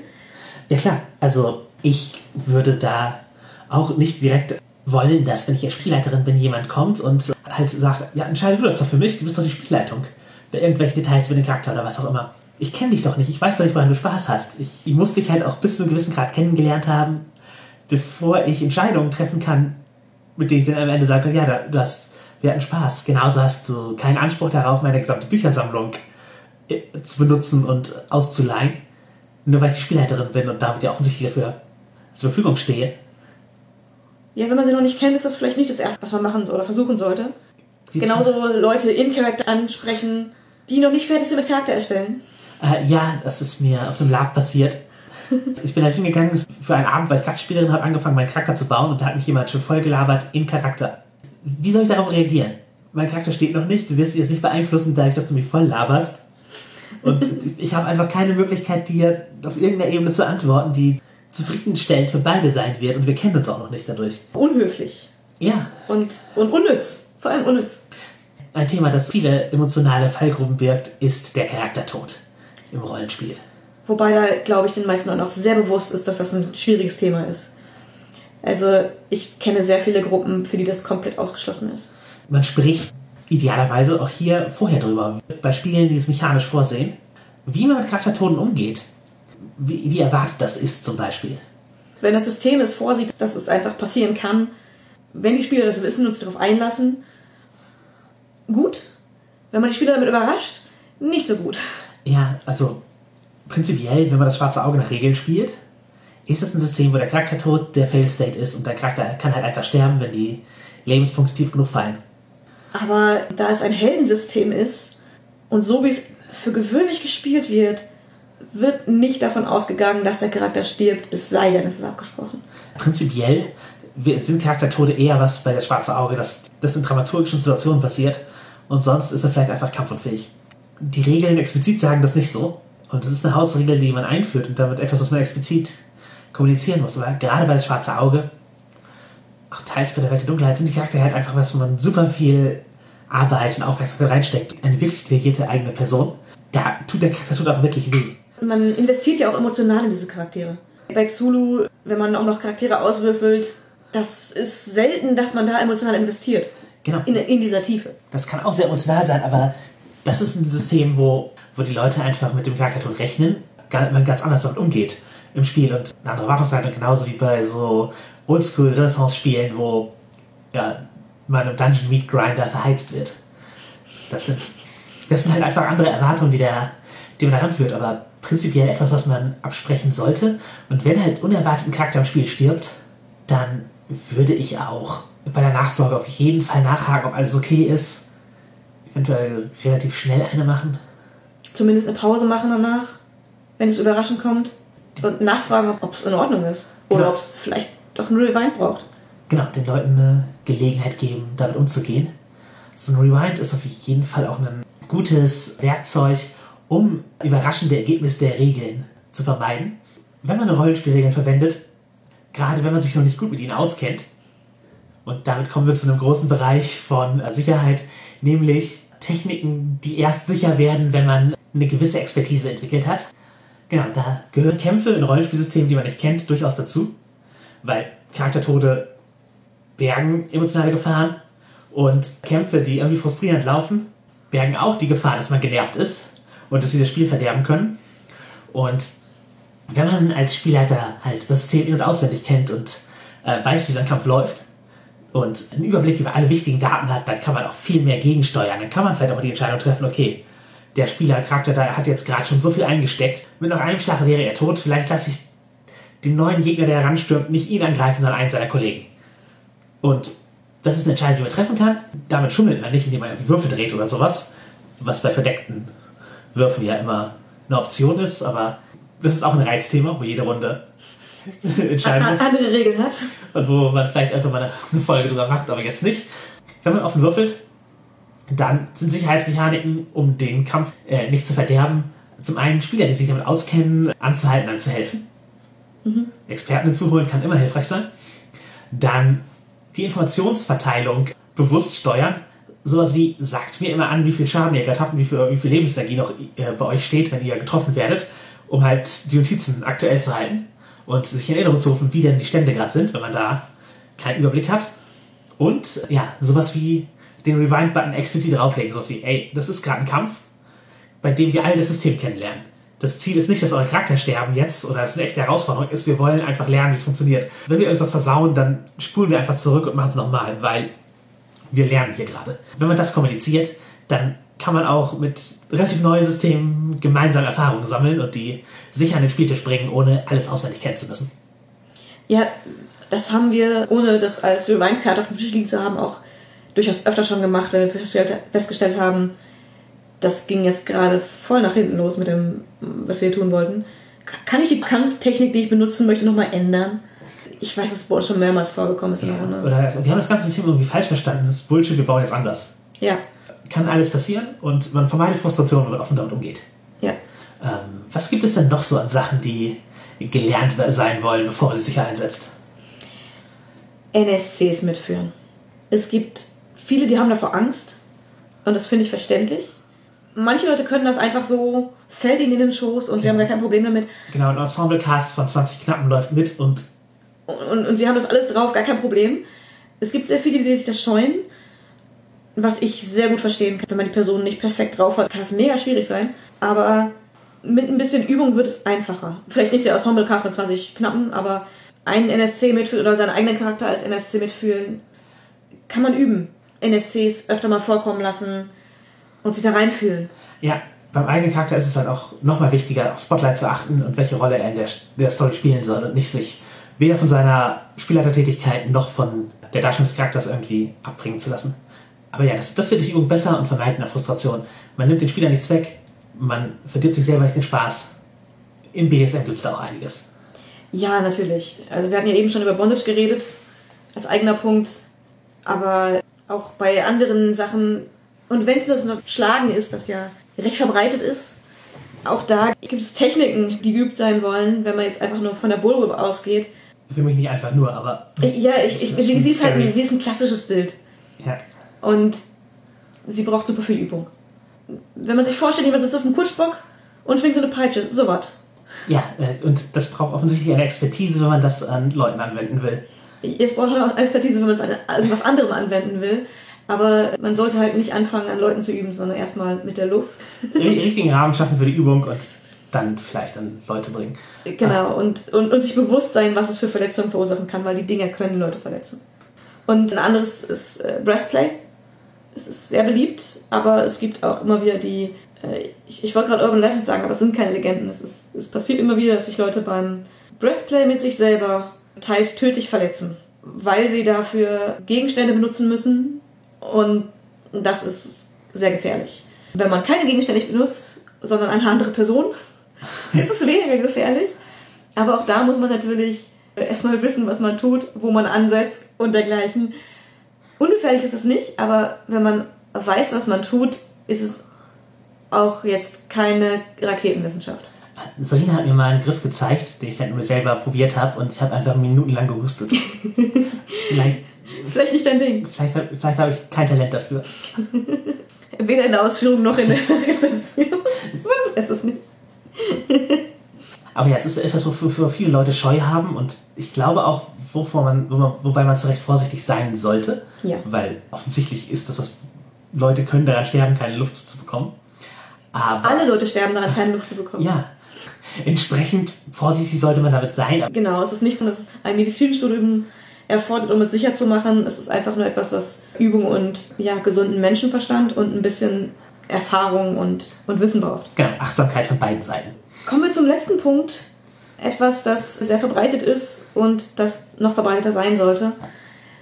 Ja klar, also ich würde da auch nicht direkt wollen, dass wenn ich als Spielleiterin bin, jemand kommt und halt sagt, ja, entscheide du das doch für mich, du bist doch die Spielleitung. Bei irgendwelchen Details über den Charakter oder was auch immer. Ich kenne dich doch nicht, ich weiß doch nicht, woran du Spaß hast. Ich, ich muss dich halt auch bis zu einem gewissen Grad kennengelernt haben, bevor ich Entscheidungen treffen kann, mit denen ich dann am Ende sage, ja, du hast, wir hatten Spaß. Genauso hast du keinen Anspruch darauf, meine gesamte Büchersammlung zu benutzen und auszuleihen, nur weil ich die Spielleiterin bin und damit ja offensichtlich dafür zur Verfügung stehe. Ja, wenn man sie noch nicht kennt, ist das vielleicht nicht das Erste, was man machen soll oder versuchen sollte. Die Genauso Leute in Charakter ansprechen, die noch nicht fertig sind mit Charakter erstellen. Äh, ja, das ist mir auf einem Lab passiert. Ich bin halt hingegangen für einen Abend, weil ich Gastspielerin habe angefangen, meinen Charakter zu bauen und da hat mich jemand schon voll gelabert in Charakter. Wie soll ich darauf reagieren? Mein Charakter steht noch nicht, du wirst jetzt nicht beeinflussen, dadurch, dass du mich voll laberst. Und ich habe einfach keine Möglichkeit, dir auf irgendeiner Ebene zu antworten, die zufriedenstellend für beide sein wird und wir kennen uns auch noch nicht dadurch. Unhöflich. Ja, Und, und unnütz. Vor allem unnütz. ein Thema, das viele emotionale Fallgruben birgt, ist der Charaktertod im Rollenspiel. Wobei da, glaube ich, den meisten auch noch sehr bewusst ist, dass das ein schwieriges Thema ist. Also ich kenne sehr viele Gruppen, für die das komplett ausgeschlossen ist. Man spricht idealerweise auch hier vorher drüber, bei Spielen, die es mechanisch vorsehen, wie man mit Charaktertoden umgeht. Wie, wie erwartet das ist zum Beispiel. Wenn das System es vorsieht, dass es einfach passieren kann, wenn die Spieler das wissen und sich darauf einlassen, gut. Wenn man die Spieler damit überrascht, nicht so gut. Ja, also prinzipiell, wenn man das schwarze Auge nach Regeln spielt, ist es ein System, wo der Charaktertod der Fail State ist und der Charakter kann halt einfach sterben, wenn die Lebenspunkte tief genug fallen. Aber da es ein Heldensystem ist und so wie es für gewöhnlich gespielt wird, wird nicht davon ausgegangen, dass der Charakter stirbt, es sei denn, es ist abgesprochen. Prinzipiell sind Charaktertode eher was bei der schwarze Auge, dass das in dramaturgischen Situationen passiert und sonst ist er vielleicht einfach kampfunfähig. Die Regeln explizit sagen das nicht so und das ist eine Hausregel, die man einführt und damit etwas, was man explizit kommunizieren muss. Aber gerade bei das schwarze Auge, auch teils bei der Welt der Dunkelheit, sind die Charaktere halt einfach was, wo man super viel Arbeit und Aufmerksamkeit reinsteckt. Eine wirklich delegierte eigene Person. Da tut der Charakter tut auch wirklich weh. Man investiert ja auch emotional in diese Charaktere. Bei Xulu, wenn man auch noch Charaktere auswürfelt, das ist selten, dass man da emotional investiert. Genau. In, in dieser Tiefe. Das kann auch sehr emotional sein, aber das ist ein System, wo, wo die Leute einfach mit dem Charaktertod rechnen, man ganz anders damit umgeht im Spiel und eine andere Erwartungshaltung, genauso wie bei so Oldschool-Renaissance-Spielen, wo ja, man im Dungeon Meat Grinder verheizt wird. Das sind, das sind halt einfach andere Erwartungen, die, der, die man daran führt, aber prinzipiell etwas, was man absprechen sollte. Und wenn halt unerwartet ein Charakter im Spiel stirbt, dann würde ich auch bei der Nachsorge auf jeden Fall nachhaken, ob alles okay ist. Eventuell relativ schnell eine machen. Zumindest eine Pause machen danach, wenn es überraschend kommt. Und nachfragen, ob es in Ordnung ist. Oder Genau. ob es vielleicht doch einen Rewind braucht. Genau, den Leuten eine Gelegenheit geben, damit umzugehen. So ein Rewind ist auf jeden Fall auch ein gutes Werkzeug, um überraschende Ergebnisse der Regeln zu vermeiden. Wenn man Rollenspielregeln verwendet, gerade wenn man sich noch nicht gut mit ihnen auskennt, und damit kommen wir zu einem großen Bereich von äh, Sicherheit, nämlich Techniken, die erst sicher werden, wenn man eine gewisse Expertise entwickelt hat. Genau, da gehören Kämpfe in Rollenspielsystemen, die man nicht kennt, durchaus dazu, weil Charaktertode bergen emotionale Gefahren und Kämpfe, die irgendwie frustrierend laufen, bergen auch die Gefahr, dass man genervt ist und dass sie das Spiel verderben können. Und wenn man als Spielleiter halt das System in- und auswendig kennt und äh, weiß, wie sein Kampf läuft und einen Überblick über alle wichtigen Daten hat, dann kann man auch viel mehr gegensteuern. Dann kann man vielleicht auch mal die Entscheidung treffen, okay, der Spielercharakter da hat jetzt gerade schon so viel eingesteckt, mit noch einem Schlag wäre er tot, vielleicht lasse ich den neuen Gegner, der heranstürmt, nicht ihn angreifen, sondern einen seiner Kollegen. Und das ist eine Entscheidung, die man treffen kann. Damit schummelt man nicht, indem man irgendwie Würfel dreht oder sowas, was bei verdeckten Würfen ja immer eine Option ist, aber das ist auch ein Reizthema, wo jede Runde entscheiden muss. Andere Regeln hat. Und wo man vielleicht einfach mal eine Folge drüber macht, aber jetzt nicht. Wenn man offen würfelt, dann sind Sicherheitsmechaniken, um den Kampf äh, nicht zu verderben, zum einen Spieler, die sich damit auskennen, anzuhalten, einem zu helfen. Experten hinzuholen kann immer hilfreich sein. Dann die Informationsverteilung bewusst steuern. Sowas wie, sagt mir immer an, wie viel Schaden ihr gerade habt und wie viel, wie viel Lebensenergie noch äh, bei euch steht, wenn ihr getroffen werdet, um halt die Notizen aktuell zu halten und sich in Erinnerung zu rufen, wie denn die Stände gerade sind, wenn man da keinen Überblick hat. Und ja, sowas wie den Rewind-Button explizit drauflegen, sowas wie, ey, das ist gerade ein Kampf, bei dem wir all das System kennenlernen. Das Ziel ist nicht, dass eure Charakter sterben jetzt oder dass es eine echte Herausforderung ist. Wir wollen einfach lernen, wie es funktioniert. Wenn wir irgendwas versauen, dann spulen wir einfach zurück und machen es nochmal, weil wir lernen hier gerade. Wenn man das kommuniziert, dann kann man auch mit relativ neuen Systemen gemeinsam Erfahrungen sammeln und die sicher an den Spieltisch bringen, ohne alles auswendig kennen zu müssen. Ja, das haben wir, ohne das als Rewind-Karte auf dem Tisch liegen zu haben, auch durchaus öfter schon gemacht, weil wir festgestellt haben, das ging jetzt gerade voll nach hinten los mit dem, was wir tun wollten. Kann ich die Kampftechnik, die ich benutzen möchte, nochmal ändern? Ich weiß, dass uns schon mehrmals vorgekommen ist Ja, oder wir haben das ganze System irgendwie falsch verstanden. Das ist Bullshit, wir bauen jetzt anders. Ja, Kann alles passieren und man vermeidet Frustration, wenn man offen damit umgeht. ja. Ähm, was gibt es denn noch so an Sachen, die gelernt sein wollen, bevor man sie sicher einsetzt? NSCs mitführen. Es gibt viele, die haben davor Angst und das finde ich verständlich. Manche Leute können das einfach so, fällt ihnen in den Schoß und sie haben gar kein Problem damit Genau, ein Ensemble-Cast von 20 Knappen läuft mit und und, und sie haben das alles drauf, gar kein Problem. Es gibt sehr viele, die sich das scheuen, was ich sehr gut verstehen kann. Wenn man die Person nicht perfekt drauf hat, kann es mega schwierig sein. Aber mit ein bisschen Übung wird es einfacher. Vielleicht nicht der Ensemble-Cast mit 20 Knappen, aber einen NSC mitführen oder seinen eigenen Charakter als NSC mitführen, kann man üben. NSCs öfter mal vorkommen lassen und sich da reinfühlen. ja, beim eigenen Charakter ist es halt auch nochmal wichtiger, auf Spotlight zu achten und welche Rolle er in der, der Story spielen soll und nicht sich weder von seiner Spielleitertätigkeit noch von der Darstellung des Charakters irgendwie abbringen zu lassen. Aber ja, das, das wird durch Übung besser und vermeidet eine Frustration. Man nimmt den Spieler nichts weg, man verdirbt sich selber nicht den Spaß. Im BDSM gibt es da auch einiges. Ja, natürlich. Also wir hatten ja eben schon über Bondage geredet, als eigener Punkt. Aber auch bei anderen Sachen, und wenn es nur so Schlagen ist, das ja recht verbreitet ist, auch da gibt es Techniken, die geübt sein wollen, wenn man jetzt einfach nur von der Bullwhip ausgeht. Für mich nicht einfach nur, aber. Ja, ich, ich, Das sie, sie, ist halt ein, sie ist ein klassisches Bild. Ja. Und sie braucht super viel Übung. Wenn man sich vorstellt, jemand sitzt auf einem Kutschbock und schwingt so eine Peitsche, so was. Ja, äh, und das braucht offensichtlich eine Expertise, wenn man das an Leuten anwenden will. Jetzt braucht man auch Expertise, wenn man es an irgendwas anderem anwenden will. Aber man sollte halt nicht anfangen, an Leuten zu üben, sondern erstmal mit der Luft. Ri- Richtigen Rahmen schaffen für die Übung und dann vielleicht an Leute bringen. Genau, und, und, und sich bewusst sein, was es für Verletzungen verursachen kann, weil die Dinger können Leute verletzen. Und ein anderes ist äh, Breastplay. Es ist sehr beliebt, aber es gibt auch immer wieder die, äh, ich, ich wollte gerade Urban Legends sagen, aber es sind keine Legenden. Es, ist, es passiert immer wieder, dass sich Leute beim Breastplay mit sich selber teils tödlich verletzen, weil sie dafür Gegenstände benutzen müssen und das ist sehr gefährlich. Wenn man keine Gegenstände benutzt, sondern eine andere Person, ist es weniger gefährlich. Aber auch da muss man natürlich erstmal wissen, was man tut, wo man ansetzt und dergleichen. Ungefährlich ist es nicht, aber wenn man weiß, was man tut, ist es auch jetzt keine Raketenwissenschaft. Sarina hat mir mal einen Griff gezeigt, den ich dann nur selber probiert habe und ich habe einfach minutenlang gehustet. vielleicht Vielleicht nicht dein Ding. vielleicht, vielleicht habe ich kein Talent dafür. Weder in der Ausführung noch in der Rezeption. es ist nicht. Aber ja, es ist etwas, wofür für viele Leute Scheu haben und ich glaube auch, wovor man, wo man, wobei man zu Recht vorsichtig sein sollte. Ja. Weil offensichtlich ist das, was Leute können daran sterben, keine Luft zu bekommen. Aber Alle Leute sterben daran, keine Luft zu bekommen. ja, entsprechend vorsichtig sollte man damit sein. Genau, es ist nicht so, dass ein Medizinstudium erfordert, um es sicher zu machen. Es ist einfach nur etwas, was Übung und ja, gesunden Menschenverstand und ein bisschen Erfahrung und, und Wissen braucht. Genau, Achtsamkeit von beiden Seiten. Kommen wir zum letzten Punkt. Etwas, das sehr verbreitet ist und das noch verbreiteter sein sollte.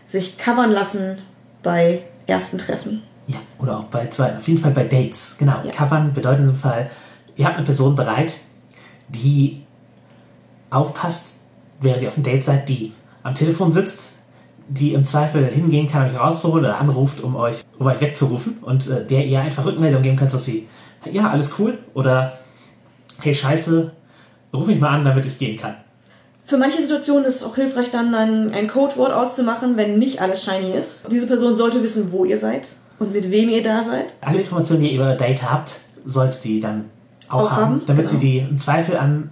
Sich covern lassen bei ersten Treffen. Ja, oder auch bei zweiten, auf jeden Fall bei Dates. Genau, Ja. covern bedeutet in diesem Fall ihr habt eine Person bereit, die aufpasst, während ihr auf dem Date seid, die am Telefon sitzt, die im Zweifel hingehen kann, euch rauszuholen oder anruft, um euch, um euch wegzurufen und äh, der ihr einfach Rückmeldung geben könnt, so wie, ja, alles cool oder hey, scheiße, ruf mich mal an, damit ich gehen kann. Für manche Situationen ist es auch hilfreich, dann ein, ein Codewort auszumachen, wenn nicht alles shiny ist. Diese Person sollte wissen, wo ihr seid und mit wem ihr da seid. Alle Informationen, die ihr über Date habt, solltet die dann auch, Auch haben, haben, damit genau. sie die im Zweifel an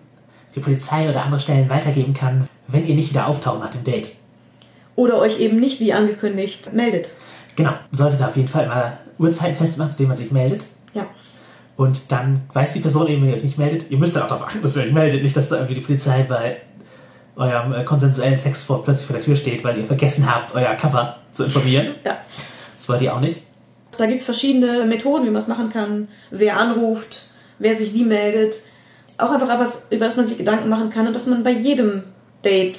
die Polizei oder andere Stellen weitergeben kann, wenn ihr nicht wieder auftaucht nach dem Date. Oder euch eben nicht wie angekündigt meldet. Genau, solltet ihr auf jeden Fall mal Uhrzeiten festmachen, zu denen man sich meldet. Ja. Und dann weiß die Person eben, wenn ihr euch nicht meldet, ihr müsst dann auch darauf achten, dass ihr euch meldet, nicht, dass da irgendwie die Polizei bei eurem äh, konsensuellen Sex vor, plötzlich vor der Tür steht, weil ihr vergessen habt, euer Cover zu informieren. Ja. Das wollt ihr auch nicht. Da gibt es verschiedene Methoden, wie man es machen kann. Wer anruft, wer sich wie meldet. Auch einfach etwas, über das man sich Gedanken machen kann und das man bei jedem Date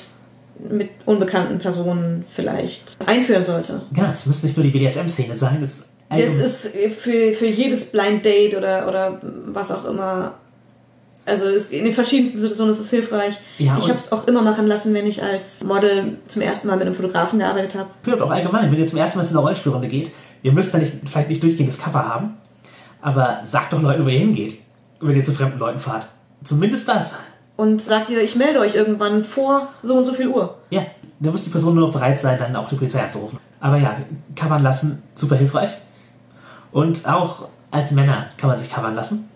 mit unbekannten Personen vielleicht einführen sollte. Genau, es muss nicht nur die BDSM-Szene sein, das allgemein- ist für, für jedes Blind Date oder, oder was auch immer. Also es, in den verschiedensten Situationen ist es hilfreich. Ja, ich habe es auch immer machen lassen, wenn ich als Model zum ersten Mal mit einem Fotografen gearbeitet habe. Ja, auch allgemein, wenn ihr zum ersten Mal zu einer Rollenspielrunde geht, ihr müsst da nicht, vielleicht nicht durchgehendes Cover haben, aber sagt doch Leuten, wo ihr hingeht, wenn ihr zu fremden Leuten fahrt. Zumindest das. Und sagt ihr, ich melde euch irgendwann vor so und so viel Uhr. Ja, da muss die Person nur noch bereit sein, dann auch die Polizei anzurufen. Aber ja, covern lassen, super hilfreich. Und auch als Männer kann man sich covern lassen.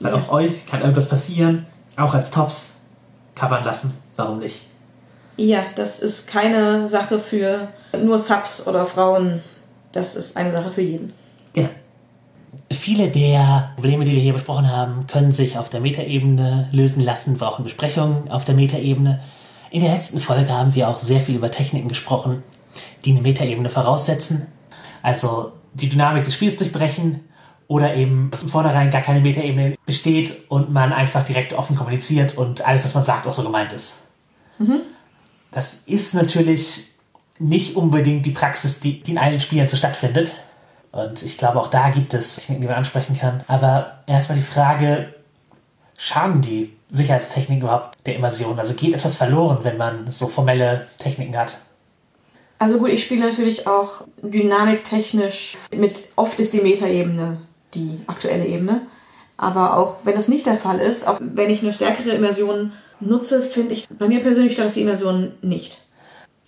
Weil Ja. auch euch kann irgendwas passieren. Auch als Tops covern lassen. Warum nicht? Ja, das ist keine Sache für nur Subs oder Frauen. Das ist eine Sache für jeden. Genau. Viele der Probleme, die wir hier besprochen haben, können sich auf der Metaebene lösen lassen, wir brauchen Besprechungen auf der Metaebene. In der letzten Folge haben wir auch sehr viel über Techniken gesprochen, die eine Metaebene voraussetzen. Also die Dynamik des Spiels durchbrechen oder eben, dass im Vornherein gar keine Metaebene besteht und man einfach direkt offen kommuniziert und alles, was man sagt, auch so gemeint ist. Das ist natürlich nicht unbedingt die Praxis, die, die in allen Spielen so stattfindet. Und ich glaube, auch da gibt es Techniken, die man ansprechen kann. Aber erstmal die Frage, schaden die Sicherheitstechniken überhaupt der Immersion? Also geht etwas verloren, wenn man so formelle Techniken hat? Also gut, ich spiele natürlich auch dynamiktechnisch mit, oft ist die Metaebene die aktuelle Ebene. Aber auch wenn das nicht der Fall ist, auch wenn ich eine stärkere Immersion nutze, finde ich, bei mir persönlich stört es die Immersion nicht.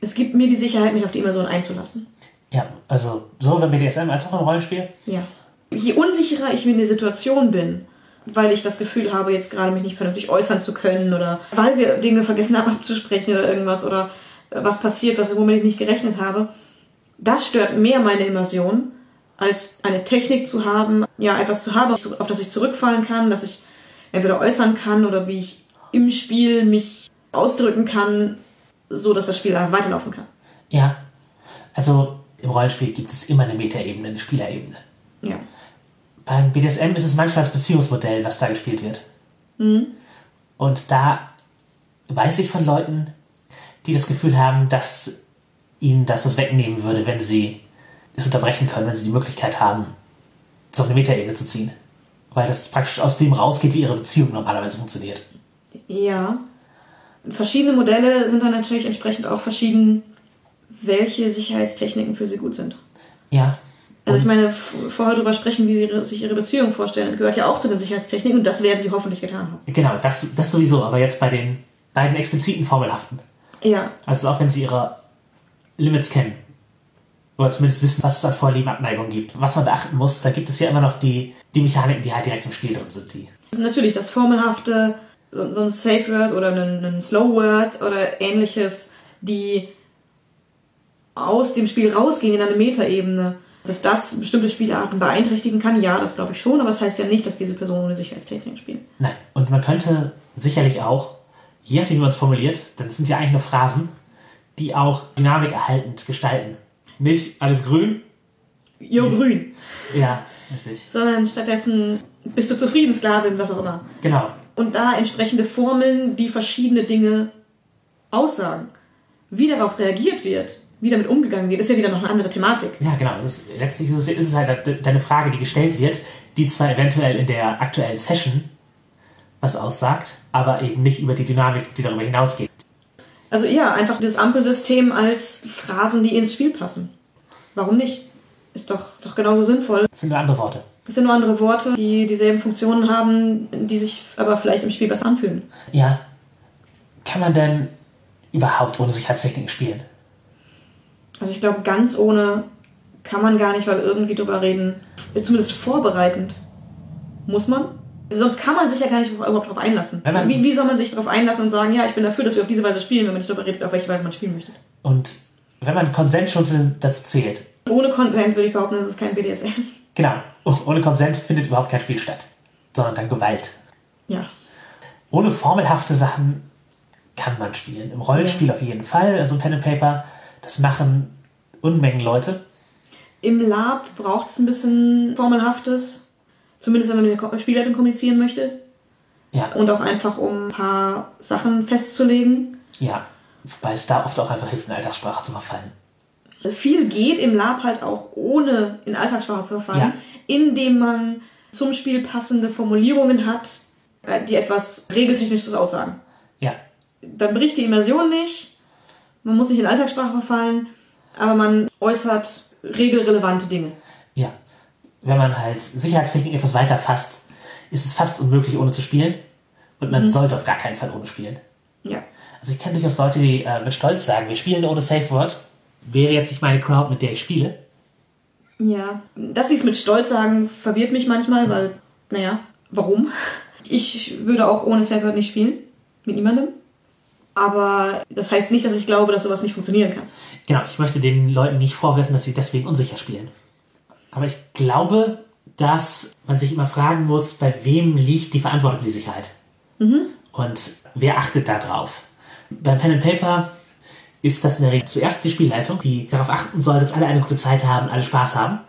Es gibt mir die Sicherheit, mich auf die Immersion einzulassen. Ja, also sowohl beim BDSM als auch im Rollenspiel. Ja. Je unsicherer ich in der Situation bin, weil ich das Gefühl habe, jetzt gerade mich nicht vernünftig äußern zu können oder weil wir Dinge vergessen haben abzusprechen oder irgendwas oder äh, was passiert, was womit ich nicht gerechnet habe, das stört mehr meine Immersion, als eine Technik zu haben, ja, etwas zu haben, auf auf das ich zurückfallen kann, dass ich entweder äußern kann oder wie ich im Spiel mich ausdrücken kann, so dass das Spiel weiterlaufen kann. Ja, also im Rollenspiel gibt es immer eine Metaebene, eine Spielerebene. Ja. Beim BDSM ist es manchmal das Beziehungsmodell, was da gespielt wird. Und da weiß ich von Leuten, die das Gefühl haben, dass ihnen das was wegnehmen würde, wenn sie es unterbrechen können, wenn sie die Möglichkeit haben, es auf eine Metaebene zu ziehen. Weil das praktisch aus dem rausgeht, wie ihre Beziehung normalerweise funktioniert. Ja. Verschiedene Modelle sind dann natürlich entsprechend auch verschieden, welche Sicherheitstechniken für sie gut sind. Ja. Also ich meine, vorher darüber sprechen, wie sie sich ihre Beziehung vorstellen, gehört ja auch zu den Sicherheitstechniken und das werden sie hoffentlich getan haben. Genau, das, das sowieso, aber jetzt bei den beiden expliziten Formelhaften. Ja, Also auch wenn sie ihre Limits kennen. Oder zumindest wissen, was es an Vorlieben, Abneigung gibt. Was man beachten muss, da gibt es ja immer noch die, die Mechaniken, die halt direkt im Spiel drin sind. Die. das ist natürlich das Formelhafte, so, so ein Safe Word oder ein, ein Slow Word oder ähnliches, die aus dem Spiel rausgehen in eine Metaebene. Dass das bestimmte Spielarten beeinträchtigen kann, ja, das glaube ich schon, aber das heißt ja nicht, dass diese Personen ohne Sicherheitstechniken spielen. Nein. Und man könnte sicherlich auch, je nachdem, wie man es formuliert, denn es sind ja eigentlich nur Phrasen, die auch Dynamik erhaltend gestalten. Nicht alles grün. Jo, grün. Ja, richtig. sondern stattdessen bist du zufrieden, Sklavin, was auch immer. Genau. Und da entsprechende Formeln, die verschiedene Dinge aussagen. Wie darauf reagiert wird, wie damit umgegangen wird, ist ja wieder noch eine andere Thematik. Ja, genau. Das, letztlich ist es, ist es halt de- deine Frage, die gestellt wird, die zwar eventuell in der aktuellen Session was aussagt, aber eben nicht über die Dynamik, die darüber hinausgeht. Also ja, einfach das Ampelsystem als Phrasen, die ins Spiel passen. Warum nicht? Ist doch, ist doch genauso sinnvoll. Das sind nur andere Worte. Das sind nur andere Worte, die dieselben Funktionen haben, die sich aber vielleicht im Spiel besser anfühlen. Ja. Kann man denn überhaupt ohne Sicherheitstechniken spielen? Also ich glaube, ganz ohne kann man gar nicht, weil irgendwie drüber reden. Zumindest vorbereitend. Muss man? Sonst kann man sich ja gar nicht überhaupt darauf einlassen. Wie, wie soll man sich darauf einlassen und sagen, ja, ich bin dafür, dass wir auf diese Weise spielen, wenn man nicht darüber redet, auf welche Weise man spielen möchte? Und wenn man Konsent schon zu- dazu zählt, Ohne Konsent würde ich behaupten, das ist kein BDSM. genau, ohne Konsent findet überhaupt kein Spiel statt, sondern dann Gewalt. Ja. Ohne formelhafte Sachen kann man spielen. Im Rollenspiel auf jeden Fall. Also Pen and Paper, das machen Unmengen Leute. Im Lab braucht es ein bisschen Formelhaftes. Zumindest wenn man mit der Spielleitung kommunizieren möchte. Ja, Und auch einfach, um ein paar Sachen festzulegen. ja. Wobei es da oft auch einfach hilft, in Alltagssprache zu verfallen. Viel geht im Lab halt auch ohne in Alltagssprache zu verfallen, Ja. indem man zum Spiel passende Formulierungen hat, äh, die etwas regeltechnisches aussagen. Ja, Dann bricht die Immersion nicht, man muss nicht in Alltagssprache verfallen, aber man äußert regelrelevante Dinge. ja. Wenn man halt Sicherheitstechnik etwas weiter fasst, ist es fast unmöglich, ohne zu spielen. Und man sollte auf gar keinen Fall ohne spielen. Ja. Also ich kenne durchaus Leute, die äh, mit Stolz sagen, wir spielen ohne Safe Word. Wäre jetzt nicht meine Crowd, mit der ich spiele. Ja, dass sie es mit Stolz sagen, verwirrt mich manchmal, weil, naja, warum? Ich würde auch ohne Safe Word nicht spielen. Mit niemandem. Aber das heißt nicht, dass ich glaube, dass sowas nicht funktionieren kann. Genau, ich möchte den Leuten nicht vorwerfen, dass sie deswegen unsicher spielen. Aber ich glaube, dass man sich immer fragen muss, bei wem liegt die Verantwortung für die Sicherheit? Und wer achtet da drauf? Beim Pen and Paper ist das in der Regel zuerst die Spielleitung, die darauf achten soll, dass alle eine gute Zeit haben, alle Spaß haben.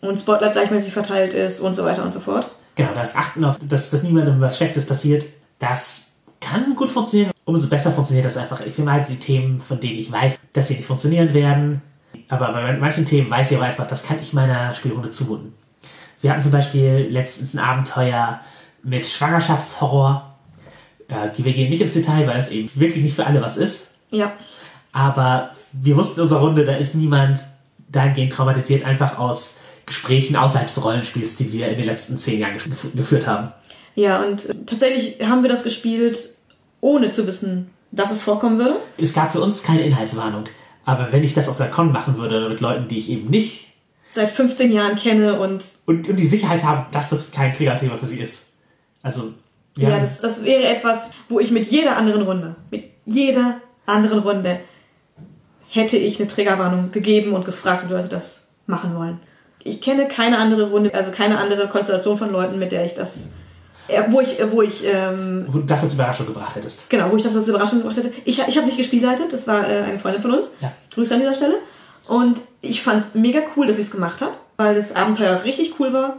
Und Spotlight gleichmäßig verteilt ist und so weiter und so fort. Genau, das Achten auf, dass, dass niemandem was Schlechtes passiert, das kann gut funktionieren. Umso besser funktioniert das einfach. Ich vermeide die Themen, von denen ich weiß, dass sie nicht funktionieren werden. Aber bei manchen Themen weiß ich aber einfach, das kann ich meiner Spielrunde zumuten. Wir hatten zum Beispiel letztens ein Abenteuer mit Schwangerschaftshorror. Äh, wir gehen nicht ins Detail, weil es eben wirklich nicht für alle was ist. Ja. Aber wir wussten in unserer Runde, da ist niemand dahingehend traumatisiert, einfach aus Gesprächen außerhalb des Rollenspiels, die wir in den letzten zehn Jahren gef- geführt haben. Ja, und tatsächlich haben wir das gespielt, ohne zu wissen, dass es vorkommen würde. Es gab für uns keine Inhaltswarnung. Aber wenn ich das auf der Con machen würde mit Leuten, die ich eben nicht Seit 15 Jahren kenne und und, und die Sicherheit habe, dass das kein Triggerthema für sie ist. Also, ja, haben- das, das wäre etwas, wo ich mit jeder anderen Runde, mit jeder anderen Runde hätte ich eine Triggerwarnung gegeben und gefragt, ob Leute das machen wollen. Ich kenne keine andere Runde, also keine andere Konstellation von Leuten, mit der ich das, wo ich, äh, wo ich, ähm, wo du das als Überraschung gebracht hättest. genau, wo ich das als Überraschung gemacht hätte. Ich, ich habe nicht gespielleitet, das war äh, eine Freundin von uns. Ja. Grüße an dieser Stelle. Und ich fand es mega cool, dass sie es gemacht hat, weil das Abenteuer richtig cool war.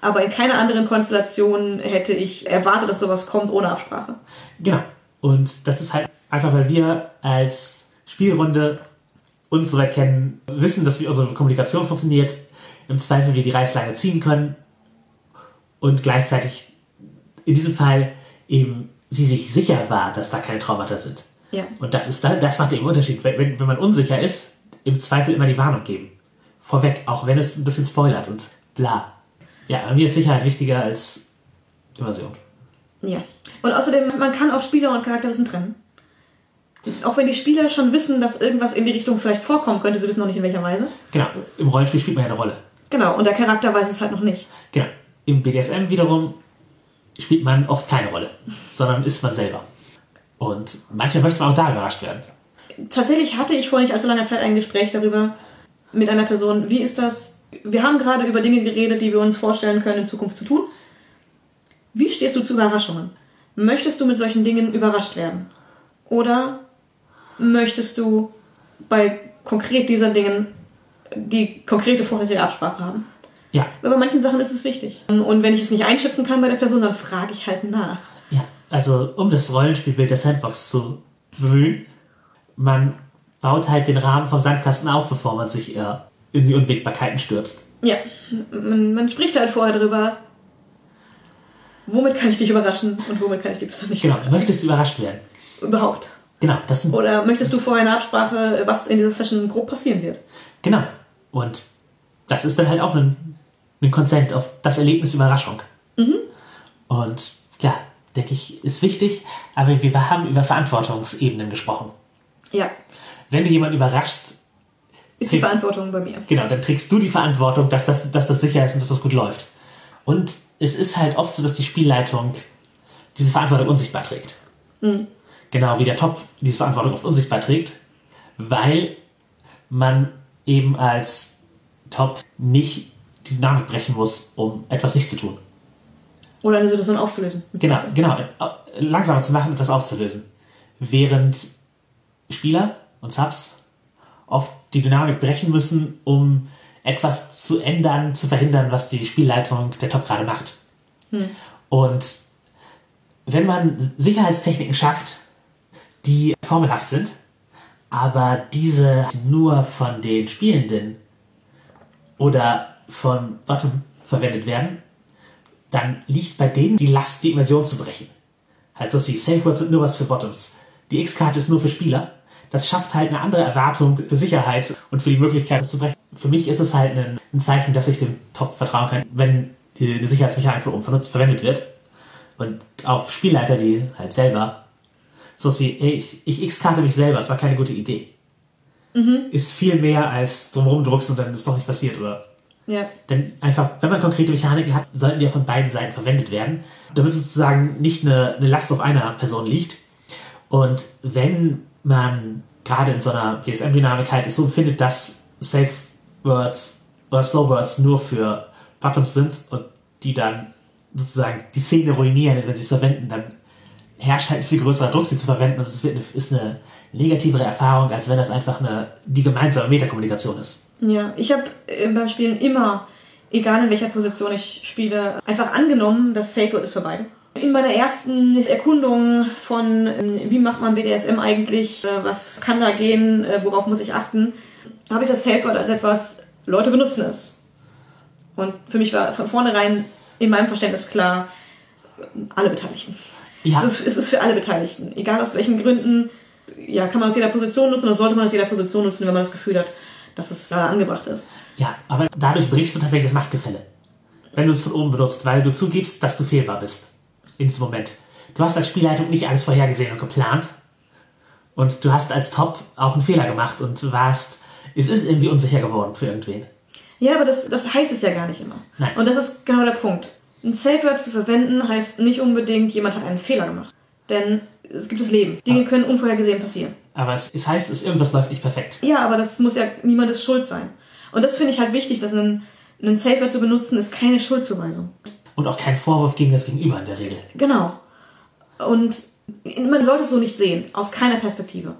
Aber in keiner anderen Konstellation hätte ich erwartet, dass sowas kommt ohne Absprache. Genau. Und das ist halt einfach, weil wir als Spielrunde uns soweit kennen, wissen, dass wir unsere Kommunikation funktioniert, im Zweifel wir die Reißleine ziehen können und gleichzeitig in diesem Fall eben sie sich sicher war, dass da keine Traumata sind. Ja. Und das ist da- das macht den Unterschied. Wenn, wenn, wenn man unsicher ist, im Zweifel immer die Warnung geben. Vorweg, auch wenn es ein bisschen spoilert und bla. Ja, bei mir ist Sicherheit wichtiger als Immersion. Ja. Und außerdem, man kann auch Spieler und Charakterwissen trennen. Auch wenn die Spieler schon wissen, dass irgendwas in die Richtung vielleicht vorkommen könnte, sie wissen noch nicht in welcher Weise. Genau, im Rollenspiel spielt man ja eine Rolle. Genau, und der Charakter weiß es halt noch nicht. Genau. Im BDSM wiederum spielt man oft keine Rolle, sondern ist man selber. Und manchmal möchte man auch da überrascht werden. Tatsächlich hatte ich vor nicht allzu langer Zeit ein Gespräch darüber mit einer Person. Wie ist das? Wir haben gerade über Dinge geredet, die wir uns vorstellen können, in Zukunft zu tun. Wie stehst du zu Überraschungen? Möchtest du mit solchen Dingen überrascht werden? Oder möchtest du bei konkret dieser Dingen die konkrete vorherige Absprache haben? Ja, Weil bei manchen Sachen ist es wichtig. Und wenn ich es nicht einschätzen kann bei der Person, dann frage ich halt nach. ja. Also, um das Rollenspielbild der Sandbox zu bemühen, man baut halt den Rahmen vom Sandkasten auf, bevor man sich äh, in die Unwägbarkeiten stürzt. Ja, man, man spricht halt vorher drüber, Womit kann ich dich überraschen und womit kann ich dich besser nicht Genau, überraschen? möchtest du überrascht werden? Überhaupt. Genau, das sind, Oder möchtest du vorher eine Absprache, was in dieser Session grob passieren wird? genau. Und das ist dann halt auch ein, ein Consent auf das Erlebnis Überraschung. Und ja, denke ich, ist wichtig, aber wir haben über Verantwortungsebenen gesprochen. Ja, Wenn du jemanden überraschst, ist die. Verantwortung bei mir. Genau, dann trägst du die Verantwortung, dass das, dass das sicher ist und dass das gut läuft. Und es ist halt oft so, dass die Spielleitung diese Verantwortung unsichtbar trägt. Genau wie der Top diese Verantwortung oft unsichtbar trägt, weil man eben als Top nicht Dynamik brechen muss, um etwas nicht zu tun. Oder eine Situation aufzulösen. Genau, genau. äh, Langsamer zu machen, etwas aufzulösen. Während Spieler und Subs oft die Dynamik brechen müssen, um etwas zu ändern, zu verhindern, was die Spielleitung der Top gerade macht. Und wenn man Sicherheitstechniken schafft, die formelhaft sind, aber diese nur von den Spielenden oder von Bottom verwendet werden, dann liegt bei denen die Last, die Immersion zu brechen. Halt so wie Safe Words sind nur was für Bottoms. Die X-Karte ist nur für Spieler. Das schafft halt eine andere Erwartung für Sicherheit und für die Möglichkeit, es zu brechen. Für mich ist es halt ein, Zeichen, dass ich dem Top vertrauen kann, wenn die, Sicherheitsmechanik für vernutzt, verwendet wird. Und auf Spielleiter, die halt selber so wie, ey, ich, ich X-Karte mich selber, es war keine gute Idee. Ist viel mehr als drumherum druckst und dann ist doch nicht passiert, oder? Ja. Denn einfach, wenn man konkrete Mechaniken hat, sollten die ja von beiden Seiten verwendet werden, damit sozusagen nicht eine, eine Last auf einer Person liegt. Und wenn man gerade in so einer PSM-Dynamik halt es so findet, dass Safe Words oder Slow Words nur für Bottoms sind und die dann sozusagen die Szene ruinieren, wenn sie es verwenden, dann herrscht halt ein viel größerer Druck, sie zu verwenden. Und es ist eine negativere Erfahrung, als wenn das einfach eine, die gemeinsame Metakommunikation ist. Ja, ich habe äh, beim Spielen immer, egal in welcher Position ich spiele, einfach angenommen, dass Safe Word ist für beide. In meiner ersten Erkundung von, ähm, wie macht man BDSM eigentlich, äh, was kann da gehen, äh, worauf muss ich achten, habe ich das Safe Word als etwas, Leute benutzen es. Und für mich war von vornherein in meinem Verständnis klar, alle Beteiligten. Ja, Es ist, es ist für alle Beteiligten. Egal aus welchen Gründen, ja, kann man aus jeder Position nutzen oder sollte man aus jeder Position nutzen, wenn man das Gefühl hat, dass es gerade angebracht ist. ja, aber dadurch brichst du tatsächlich das Machtgefälle. Wenn du es von oben benutzt, weil du zugibst, dass du fehlbar bist. In diesem Moment. Du hast als Spielleitung nicht alles vorhergesehen und geplant. Und du hast als Top auch einen Fehler gemacht und warst, es ist irgendwie unsicher geworden für irgendwen. Ja, aber das, das heißt es ja gar nicht immer. Nein. Und das ist genau der Punkt. Ein Safe Word zu verwenden heißt nicht unbedingt, jemand hat einen Fehler gemacht. Denn es gibt das Leben. Dinge können unvorhergesehen passieren. Aber es, es heißt, es, irgendwas läuft nicht perfekt. Ja, aber das muss ja niemandes Schuld sein. Und das finde ich halt wichtig, dass ein, ein Safe Word zu benutzen, ist keine Schuldzuweisung. Und auch kein Vorwurf gegen das Gegenüber in der Regel. Genau. Und man sollte es so nicht sehen, aus keiner Perspektive.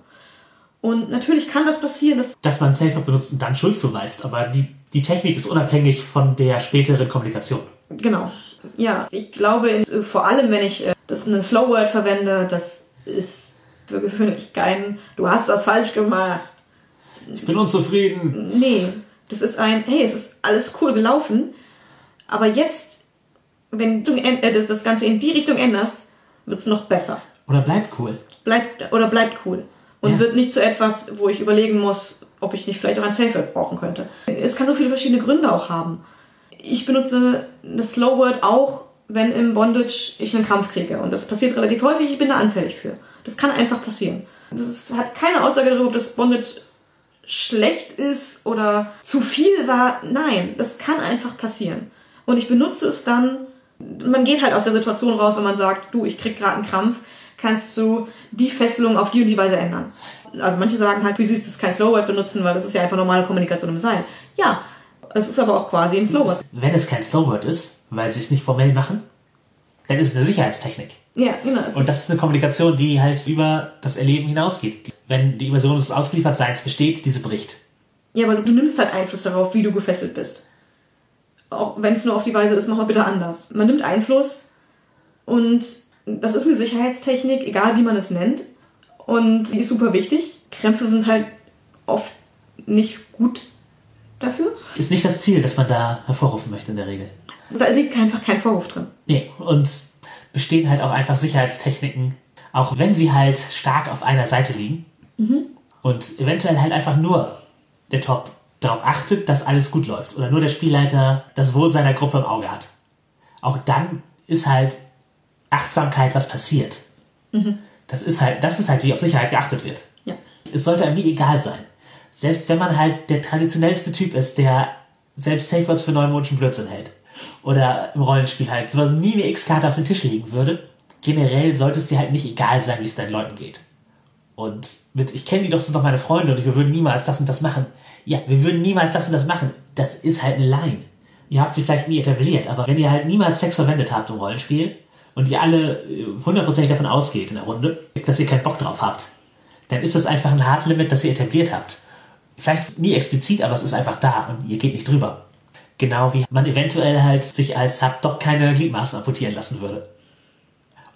Und natürlich kann das passieren, dass Dass man Safe benutzt und dann Schuld zuweist. Aber die, die Technik ist unabhängig von der späteren Kommunikation. Genau. Ja, ich glaube, vor allem, wenn ich äh, das eine Slow Word verwende, das ist für gewöhnlich kein, du hast was falsch gemacht. Ich bin unzufrieden. Nee, das ist ein, hey, es ist alles cool gelaufen, aber jetzt, wenn du äh, das- Ganze in die Richtung änderst, wird's noch besser. Oder bleibt cool. Bleibt, oder bleibt cool. Und Ja. wird nicht zu etwas, wo ich überlegen muss, ob ich nicht vielleicht auch ein Safe Word brauchen könnte. Es kann so viele verschiedene Gründe auch haben. Ich benutze das Slow Word auch, wenn im Bondage ich einen Krampf kriege. Und das passiert relativ häufig, ich bin da anfällig für. Das kann einfach passieren. Das ist, hat keine Aussage darüber, ob das Bondage schlecht ist oder zu viel war. Nein, das kann einfach passieren. Und ich benutze es dann, man geht halt aus der Situation raus, wenn man sagt, du, ich krieg gerade einen Krampf, kannst du die Fesselung auf die und die Weise ändern. Also manche sagen halt, wie süß, das kein Slowword benutzen, weil das ist ja einfach normale Kommunikation im Seil. Ja, es ist aber auch quasi ein Slowword. Wenn es kein Slowword ist, weil sie es nicht formell machen, dann ist es eine Sicherheitstechnik. Ja, genau. Und das ist eine Kommunikation, die halt über das Erleben hinausgeht. Wenn die Immersion des Ausgeliefertseins besteht, diese bricht. Ja, aber du, du nimmst halt Einfluss darauf, wie du gefesselt bist. Auch wenn es nur auf die Weise ist, mach mal bitte anders. Man nimmt Einfluss und das ist eine Sicherheitstechnik, egal wie man es nennt. Und die ist super wichtig. Krämpfe sind halt oft nicht gut dafür. Ist nicht das Ziel, das man da hervorrufen möchte in der Regel. Da liegt einfach kein Vorwurf drin. Nee, und bestehen halt auch einfach Sicherheitstechniken, auch wenn sie halt stark auf einer Seite liegen. Und eventuell halt einfach nur der Top darauf achtet, dass alles gut läuft. Oder nur der Spielleiter das Wohl seiner Gruppe im Auge hat. Auch dann ist halt Achtsamkeit, was passiert. Das ist halt, das ist halt, wie auf Sicherheit geachtet wird. Ja. Es sollte einem nie egal sein. Selbst wenn man halt der traditionellste Typ ist, der selbst Safe Words für neumodischen Blödsinn hält. Oder im Rollenspiel halt sowas nie eine X-Karte auf den Tisch legen würde. Generell sollte es dir halt nicht egal sein, wie es deinen Leuten geht. Und mit, ich kenne die doch, sind doch meine Freunde und wir würden niemals das und das machen. Ja, wir würden niemals das und das machen. Das ist halt eine Line. Ihr habt sie vielleicht nie etabliert, aber wenn ihr halt niemals Sex verwendet habt im Rollenspiel und ihr alle äh, hundertprozentig davon ausgeht in der Runde, dass ihr keinen Bock drauf habt, dann ist das einfach ein Hard Limit, das ihr etabliert habt. Vielleicht nie explizit, aber es ist einfach da und ihr geht nicht drüber. Genau wie man eventuell halt sich als Sub doch keine Gliedmaßen amputieren lassen würde.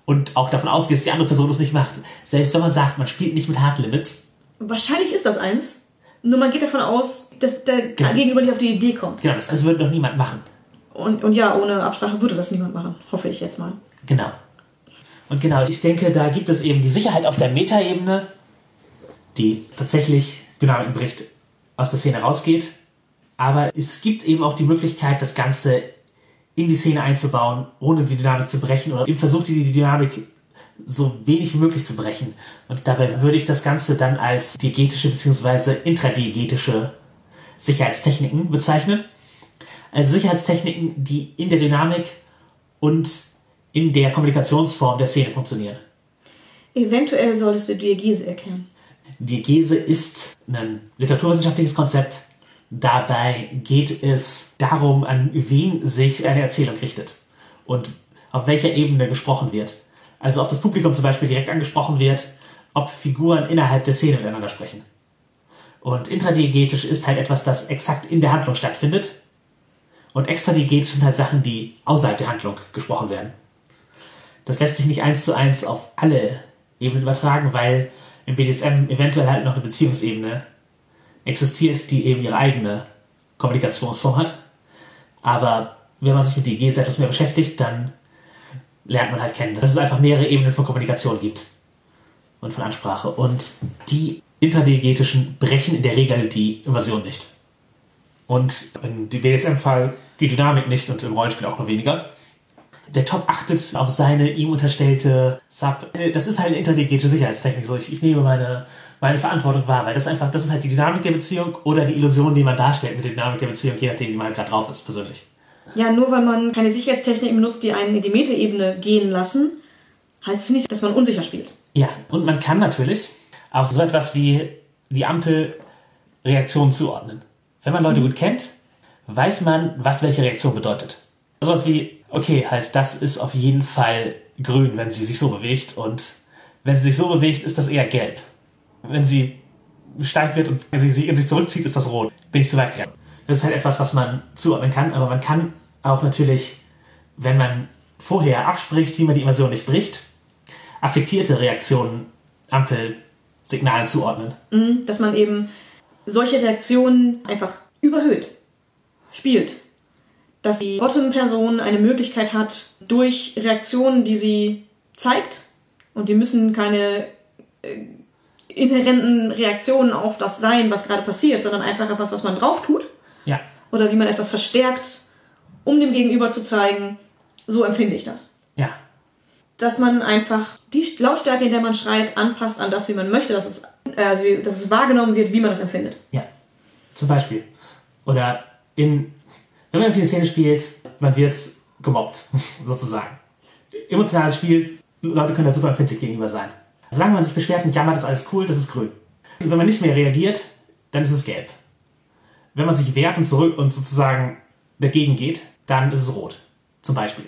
Und auch davon ausgeht, dass die andere Person es nicht macht. Selbst wenn man sagt, man spielt nicht mit Hard Limits, Wahrscheinlich ist das eins. Nur man geht davon aus, dass der Gegenüber nicht auf die Idee kommt. genau, das, das würde doch niemand machen. Und, und ja, ohne Absprache würde das niemand machen. Hoffe ich jetzt mal. Genau. Und genau, ich denke, da gibt es eben die Sicherheit auf der Metaebene, die tatsächlich Dynamiken bricht, aus der Szene rausgeht. Aber es gibt eben auch die Möglichkeit, das Ganze in die Szene einzubauen, ohne die Dynamik zu brechen oder eben versucht die Dynamik so wenig wie möglich zu brechen. Und dabei würde ich das Ganze dann als diegetische bzw. intradiegetische Sicherheitstechniken bezeichnen. Also Sicherheitstechniken, die in der Dynamik und in der Kommunikationsform der Szene funktionieren. Eventuell solltest du Diegese erklären. Diegese ist ein literaturwissenschaftliches Konzept. Dabei geht es darum, an wen sich eine Erzählung richtet und auf welcher Ebene gesprochen wird. Also ob das Publikum zum Beispiel direkt angesprochen wird, ob Figuren innerhalb der Szene miteinander sprechen. Und intradiegetisch ist halt etwas, das exakt in der Handlung stattfindet. Und extradiegetisch sind halt Sachen, die außerhalb der Handlung gesprochen werden. Das lässt sich nicht eins zu eins auf alle Ebenen übertragen, weil im BDSM eventuell halt noch eine Beziehungsebene existiert, die eben ihre eigene Kommunikationsform hat. Aber wenn man sich mit DGs etwas mehr beschäftigt, dann lernt man halt kennen, dass es einfach mehrere Ebenen von Kommunikation gibt und von Ansprache. Und die intradiegetischen brechen in der Regel die Invasion nicht. Und in dem BDSM-Fall die Dynamik nicht und im Rollenspiel auch nur weniger. Der Top achtet auf seine ihm unterstellte Sub. Das ist halt eine interdiegetische Sicherheitstechnik. So, ich, ich nehme meine, meine Verantwortung wahr, weil das einfach, das ist halt die Dynamik der Beziehung oder die Illusion, die man darstellt mit der Dynamik der Beziehung, je nachdem, wie man halt gerade drauf ist, persönlich. Ja, nur weil man keine Sicherheitstechniken benutzt, die einen in die Metaebene gehen lassen, heißt es nicht, dass man unsicher spielt. Ja, und man kann natürlich auch so etwas wie die Ampelreaktion zuordnen. Wenn man Leute gut kennt, weiß man, was welche Reaktion bedeutet. Sowas wie, okay, halt, das ist auf jeden Fall grün, wenn sie sich so bewegt und wenn sie sich so bewegt, ist das eher gelb. Wenn sie steif wird und sie sich in sich zurückzieht, ist das rot. Bin ich zu weit gegangen. Das ist halt etwas, was man zuordnen kann, aber man kann auch natürlich, wenn man vorher abspricht, wie man die Immersion nicht bricht, affektierte Reaktionen, Ampelsignalen zuordnen. Mhm, Dass man eben solche Reaktionen einfach überhöht, spielt. Dass die Bottom-Person eine Möglichkeit hat, durch Reaktionen, die sie zeigt, und die müssen keine äh, inhärenten Reaktionen auf das sein, was gerade passiert, sondern einfach etwas, was man drauf tut, Ja, oder wie man etwas verstärkt, um dem Gegenüber zu zeigen, so empfinde ich das. ja, Dass man einfach die Lautstärke, in der man schreit, anpasst an das, wie man möchte, dass es, äh, also dass es wahrgenommen wird, wie man das empfindet. ja. Zum Beispiel. Oder in, wenn man eine Szene spielt, man wird gemobbt, sozusagen. Emotionales Spiel, Leute können da super empfindlich gegenüber sein. Solange man sich beschwert und jammert, ist alles cool, das ist grün. Und wenn man nicht mehr reagiert, dann ist es gelb. Wenn man sich wehrt und zurück und sozusagen dagegen geht, dann ist es rot. Zum Beispiel.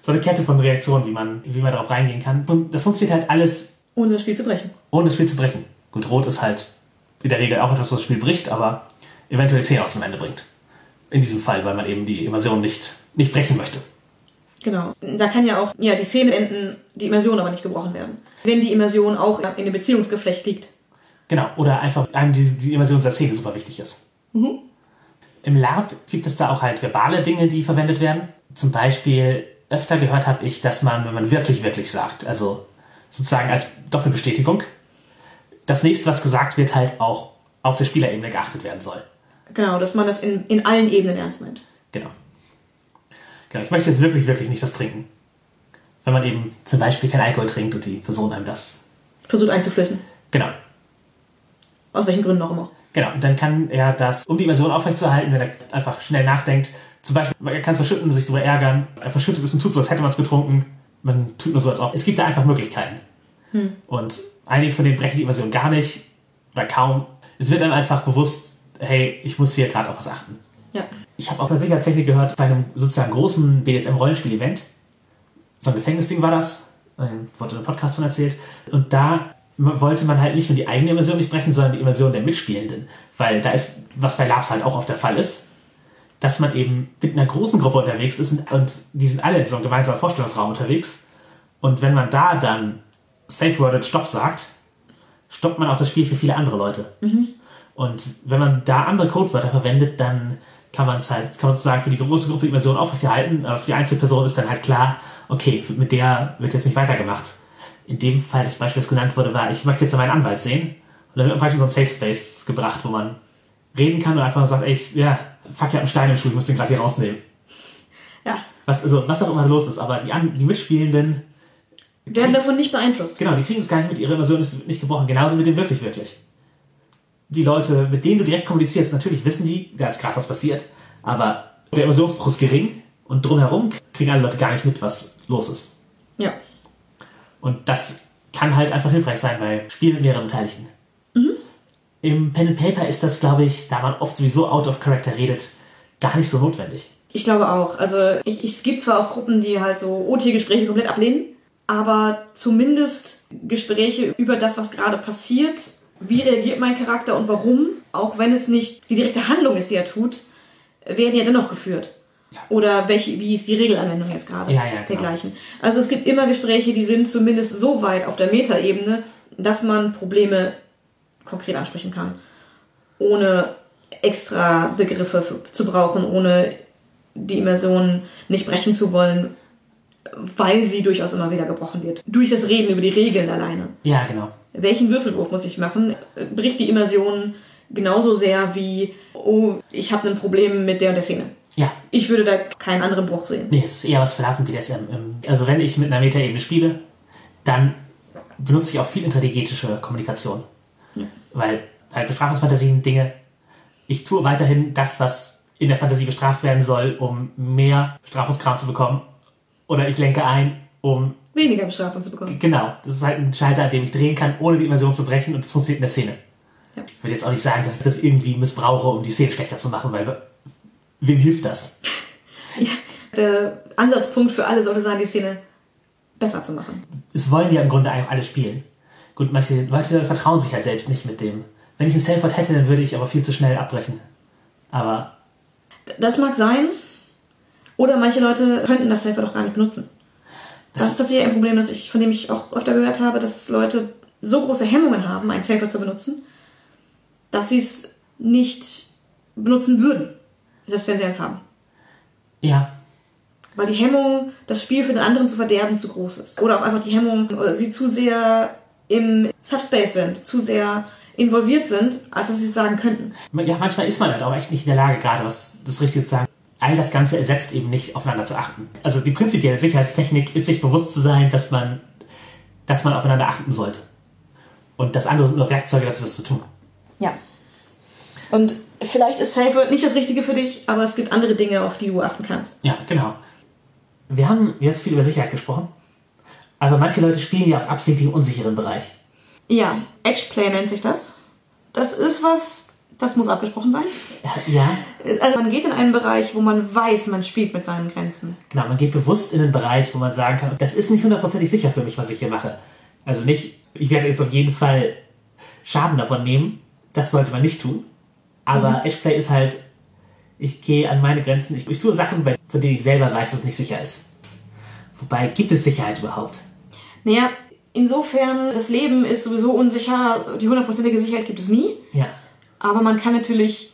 So eine Kette von Reaktionen, wie man, wie man darauf reingehen kann. Und das funktioniert halt alles Ohne das Spiel zu brechen. ohne das Spiel zu brechen. Gut, Rot ist halt in der Regel auch etwas, was das Spiel bricht, aber eventuell die Szene auch zum Ende bringt. In diesem Fall, weil man eben die Immersion nicht, nicht brechen möchte. Genau. Da kann ja auch ja, die Szene enden, die Immersion aber nicht gebrochen werden. Wenn die Immersion auch in dem Beziehungsgeflecht liegt. Genau, oder einfach einem die, die Immersion der Szene super wichtig ist. Im Lab gibt es da auch halt verbale Dinge, die verwendet werden. Zum Beispiel öfter gehört habe ich, dass man, wenn man wirklich, wirklich sagt, also sozusagen als Doppelbestätigung, das nächste, was gesagt wird, halt auch auf der Spielerebene geachtet werden soll. Genau, dass man das in, in allen Ebenen ernst meint. Genau. Genau, ich möchte jetzt wirklich, wirklich nicht das trinken. Wenn man eben zum Beispiel kein Alkohol trinkt und die Person einem das. Versucht einzuflößen. Genau. Aus welchen Gründen auch immer. Genau, und dann kann er das, um die Immersion aufrechtzuerhalten, wenn er einfach schnell nachdenkt, zum Beispiel, er kann es verschütten und sich darüber ärgern, er verschüttet es und tut so, als hätte man es getrunken. Man tut nur so, als ob. Es gibt da einfach Möglichkeiten. Und einige von denen brechen die Immersion gar nicht oder kaum. Es wird einem einfach bewusst, hey, ich muss hier gerade auf was achten. Ja. Ich habe auch eine Sicherheitstechnik gehört bei einem sozusagen großen BDSM-Rollenspiel-Event. So ein Gefängnisding war das. Wurde in einem Podcast von erzählt. Und da wollte man halt nicht nur die eigene Immersion nicht brechen, sondern die Immersion der Mitspielenden. Weil da ist, was bei Labs halt auch oft der Fall ist, dass man eben mit einer großen Gruppe unterwegs ist und, und die sind alle in so einem gemeinsamen Vorstellungsraum unterwegs. Und wenn man da dann Safe-Worded Stopp sagt, stoppt man auch das Spiel für viele andere Leute. Und wenn man da andere Codewörter verwendet, dann kann man es halt, kann man sozusagen für die große Gruppe die Immersion aufrechterhalten, aber für die Einzelperson ist dann halt klar, okay, mit der wird jetzt nicht weitergemacht. In dem Fall das Beispiel, das genannt wurde, war, ich möchte jetzt meinen Anwalt sehen. Und dann wird man praktisch in so ein Safe Space gebracht, wo man reden kann und einfach sagt, ey, ich, ja, fuck, ich hab einen Stein im Schuh, ich muss den gerade hier rausnehmen. Ja. Was, also, was auch immer los ist, aber die, an, die Mitspielenden, Werden davon nicht beeinflusst. genau, die kriegen es gar nicht mit, ihre Immersion ist nicht gebrochen. Genauso mit dem wirklich, wirklich. Die Leute, mit denen du direkt kommunizierst, natürlich wissen die, da ist gerade was passiert, aber der Immersionsbruch ist gering und drumherum kriegen alle Leute gar nicht mit, was los ist. Ja. Und das kann halt einfach hilfreich sein bei Spielen mit mehreren Beteiligten. Im Pen and Paper ist das, glaube ich, da man oft sowieso out of character redet, gar nicht so notwendig. Ich glaube auch. Also ich, ich, es gibt zwar auch Gruppen, die halt so OT-Gespräche komplett ablehnen, aber zumindest Gespräche über das, was gerade passiert, wie reagiert mein Charakter und warum, auch wenn es nicht die direkte Handlung ist, die er tut, werden ja dennoch geführt. Oder welche, wie ist die Regelanwendung jetzt gerade? Ja, ja, genau. Dergleichen. Also es gibt immer Gespräche, die sind zumindest so weit auf der Metaebene, dass man Probleme konkret ansprechen kann. Ohne extra Begriffe zu brauchen, ohne die Immersion nicht brechen zu wollen, weil sie durchaus immer wieder gebrochen wird. Durch das Reden über die Regeln alleine. Ja, genau. Welchen Würfelwurf muss ich machen? Bricht die Immersion genauso sehr wie, oh, ich habe ein Problem mit der und der Szene. Ja, Ich würde da keinen anderen Bruch sehen. nee, es ist eher was BDSM. Ähm, Also wenn ich mit einer Metaebene spiele, dann benutze ich auch viel interdiegetische Kommunikation. Weil halt Bestrafungsfantasien, Dinge, ich tue weiterhin das, was in der Fantasie bestraft werden soll, um mehr Bestrafungskram zu bekommen. Oder ich lenke ein, um Weniger Bestrafung zu bekommen. Genau, das ist halt ein Schalter, an dem ich drehen kann, ohne die Immersion zu brechen und das funktioniert in der Szene. Ja. Ich würde jetzt auch nicht sagen, dass ich das irgendwie missbrauche, um die Szene schlechter zu machen, weil wem hilft das? Der Ansatzpunkt für alle sollte sein, die Szene besser zu machen. Es wollen ja im Grunde eigentlich alle spielen. Gut, manche Leute vertrauen sich halt selbst nicht mit dem. Wenn ich ein Selfword hätte, dann würde ich aber viel zu schnell abbrechen. Aber Das mag sein. Oder manche Leute könnten das Helfer doch gar nicht benutzen. Das, ist tatsächlich ein Problem, das ich, von dem ich auch öfter gehört habe, dass Leute so große Hemmungen haben, ein Safer zu benutzen, dass sie es nicht benutzen würden. Selbst wenn sie eins haben. ja, Weil die Hemmung, das Spiel für den anderen zu verderben, zu groß ist. Oder auch einfach die Hemmung, oder sie zu sehr im Subspace sind, zu sehr involviert sind, als dass sie es sagen könnten. ja, manchmal ist man halt auch echt nicht in der Lage, gerade was das Richtige zu sagen. All das Ganze ersetzt eben nicht, aufeinander zu achten. Also die prinzipielle Sicherheitstechnik ist, sich bewusst zu sein, dass man, dass man aufeinander achten sollte. Und das andere sind nur Werkzeuge dazu, das zu tun. Ja. Und vielleicht ist Safe Word nicht das Richtige für dich, aber es gibt andere Dinge, auf die du achten kannst. Ja, genau. Wir haben jetzt viel über Sicherheit gesprochen, aber manche Leute spielen ja auch absichtlich im unsicheren Bereich. Ja, Edgeplay nennt sich das. Das ist was, das muss abgesprochen sein. Ja, Also man geht in einen Bereich, wo man weiß, man spielt mit seinen Grenzen. genau. Man geht bewusst in einen Bereich, wo man sagen kann, das ist nicht hundertprozentig sicher für mich, was ich hier mache. Also nicht, ich werde jetzt auf jeden Fall Schaden davon nehmen. Das sollte man nicht tun. Aber Edgeplay ist halt, ich gehe an meine Grenzen. Ich, ich tue Sachen, bei, von denen ich selber weiß, dass es nicht sicher ist. Wobei, gibt es Sicherheit überhaupt? Naja, insofern, das Leben ist sowieso unsicher, die hundertprozentige Sicherheit gibt es nie, Ja. Aber man kann natürlich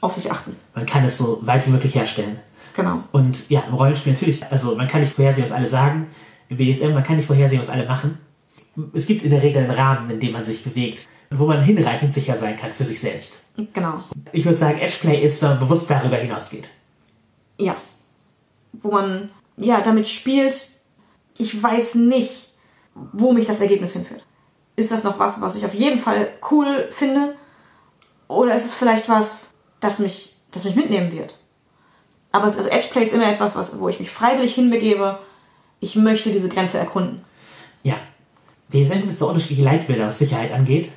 auf sich achten. Man kann es so weit wie möglich herstellen. Genau. Und ja, im Rollenspiel natürlich, also man kann nicht vorhersehen, was alle sagen. Im BSM, man kann nicht vorhersehen, was alle machen. Es gibt in der Regel einen Rahmen, in dem man sich bewegt, wo man hinreichend sicher sein kann für sich selbst. Genau. Ich würde sagen, Edgeplay ist, wenn man bewusst darüber hinausgeht. Ja. Wo man, ja, damit spielt, ich weiß nicht, wo mich das Ergebnis hinführt. Ist das noch was, was ich auf jeden Fall cool finde? Oder ist es vielleicht was, das mich, das mich mitnehmen wird? Aber es, also Edgeplay ist immer etwas, was, wo ich mich freiwillig hinbegebe. Ich möchte diese Grenze erkunden. Ja. Gibt es so unterschiedliche Leitbilder, was Sicherheit angeht.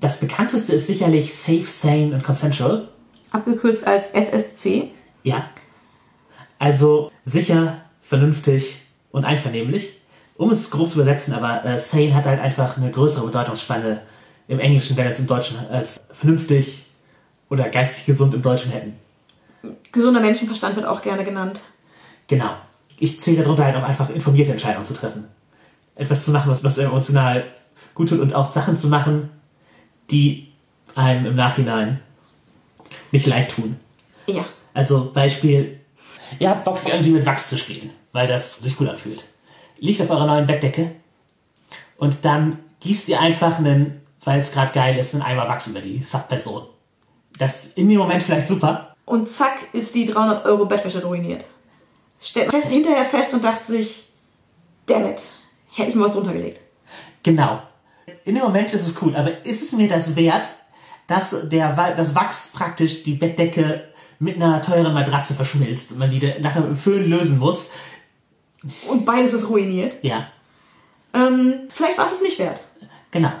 Das bekannteste ist sicherlich Safe, Sane und Consensual. Abgekürzt als SSC. Ja. Also sicher, vernünftig und einvernehmlich. Um es grob zu übersetzen, aber äh, sane hat halt einfach eine größere Bedeutungsspanne im Englischen, wenn es im Deutschen als vernünftig oder geistig gesund im Deutschen hätten. Gesunder Menschenverstand wird auch gerne genannt. Genau. Ich zähle darunter halt auch einfach informierte Entscheidungen zu treffen. Etwas zu machen, was, was emotional gut tut und auch Sachen zu machen, die einem im Nachhinein nicht leid tun. Ja. Also Beispiel, ihr habt Bock irgendwie mit Wachs zu spielen, weil das sich gut anfühlt. Liegt auf eurer neuen Bettdecke und dann gießt ihr einfach einen, weil es gerade geil ist, einen Eimer Wachs über die Subperson. Das ist in dem Moment vielleicht super, Und zack ist die 300 Euro Bettwäsche ruiniert. Stellt fest, hinterher fest und dachte sich, damn it, hätte ich mal was drunter gelegt. Genau. In dem Moment ist es cool, aber ist es mir das wert, dass der, das Wachs praktisch die Bettdecke mit einer teuren Matratze verschmilzt und man die dann nachher mit dem Föhn lösen muss? Und beides ist ruiniert. Ja, Ähm, vielleicht war es es nicht wert. genau.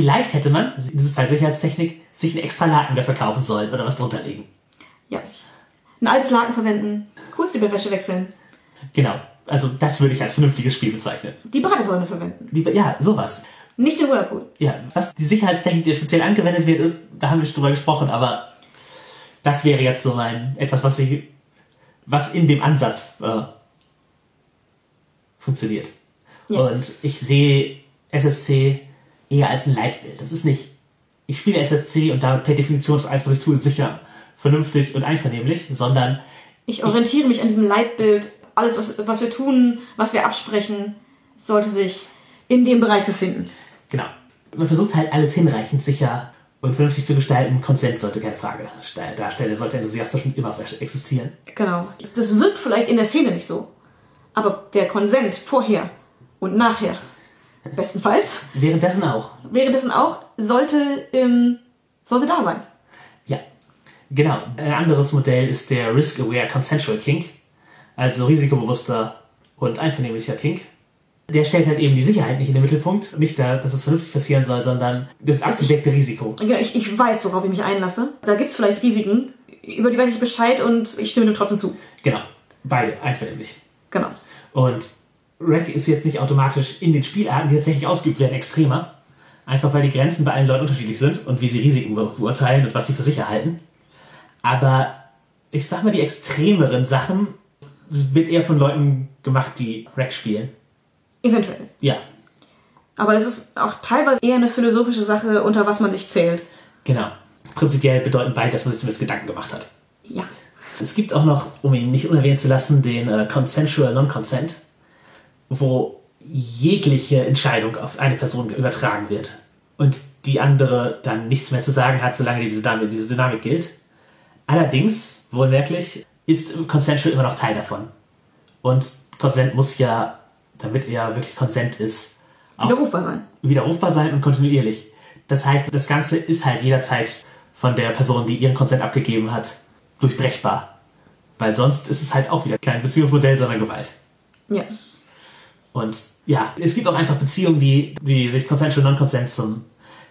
Vielleicht hätte man, in diesem Fall Sicherheitstechnik, sich einen extra Laken dafür kaufen sollen oder was drunter legen. Ja. Ein altes Laken verwenden, kurz die Bettwäsche wechseln, Genau. Also das würde ich als vernünftiges Spiel bezeichnen. die Badewanne verwenden. Lieber, ja, sowas. Nicht den Whirlpool. Ja, was die Sicherheitstechnik, die speziell angewendet wird, ist, da haben wir schon drüber gesprochen, aber das wäre jetzt so mein, etwas, was ich, was in dem Ansatz äh, funktioniert. Ja. Und ich sehe SSC eher als ein Leitbild. Das ist nicht, ich spiele SSC und damit per Definition ist alles, was ich tue, sicher, vernünftig und einvernehmlich, sondern Ich orientiere mich an diesem Leitbild. Alles, was, was wir tun, was wir absprechen, sollte sich in dem Bereich befinden. Genau. Man versucht halt alles hinreichend sicher und vernünftig zu gestalten. Konsens sollte keine Frage ste- darstellen. Er sollte enthusiastisch und immer existieren. Genau. Das wirkt vielleicht in der Szene nicht so. Aber der Konsent vorher und nachher, bestenfalls, Währenddessen auch. währenddessen auch, sollte, ähm, sollte da sein. Ja. Genau. Ein anderes Modell ist der Risk-Aware Consensual Kink. Also risikobewusster und einvernehmlicher Kink. Der stellt halt eben die Sicherheit nicht in den Mittelpunkt. Nicht da, dass es vernünftig passieren soll, sondern das abgedeckte Risiko. Genau, Ich, ich weiß, worauf ich mich einlasse. Da gibt es vielleicht Risiken, über die weiß ich Bescheid und ich stimme dem trotzdem zu. Genau. Beide einvernehmlich. Genau. Und Rack ist jetzt nicht automatisch in den Spielarten, die tatsächlich ausgeübt werden, extremer. Einfach weil die Grenzen bei allen Leuten unterschiedlich sind und wie sie Risiken be- beurteilen und was sie für sicher halten. Aber ich sag mal, die extremeren Sachen wird eher von Leuten gemacht, die Rack spielen. Eventuell. Ja, Aber das ist auch teilweise eher eine philosophische Sache, unter was man sich zählt. genau. Prinzipiell bedeuten beide, dass man sich zumindest Gedanken gemacht hat. Ja. Es gibt auch noch, um ihn nicht unerwähnt zu lassen, den äh, Consensual Non-Consent, wo jegliche Entscheidung auf eine Person übertragen wird und die andere dann nichts mehr zu sagen hat, solange diese, Dynamik, diese Dynamik gilt. Allerdings, wohlmerklich, ist Consensual immer noch Teil davon. Und Consent muss ja, damit er wirklich Consent ist, auch Widerrufbar sein. widerrufbar sein und kontinuierlich. Das heißt, das Ganze ist halt jederzeit von der Person, die ihren Consent abgegeben hat, durchbrechbar. Weil sonst ist es halt auch wieder kein Beziehungsmodell, sondern Gewalt. Ja. Und ja, es gibt auch einfach Beziehungen, die, die sich Consensual Non-Consent zum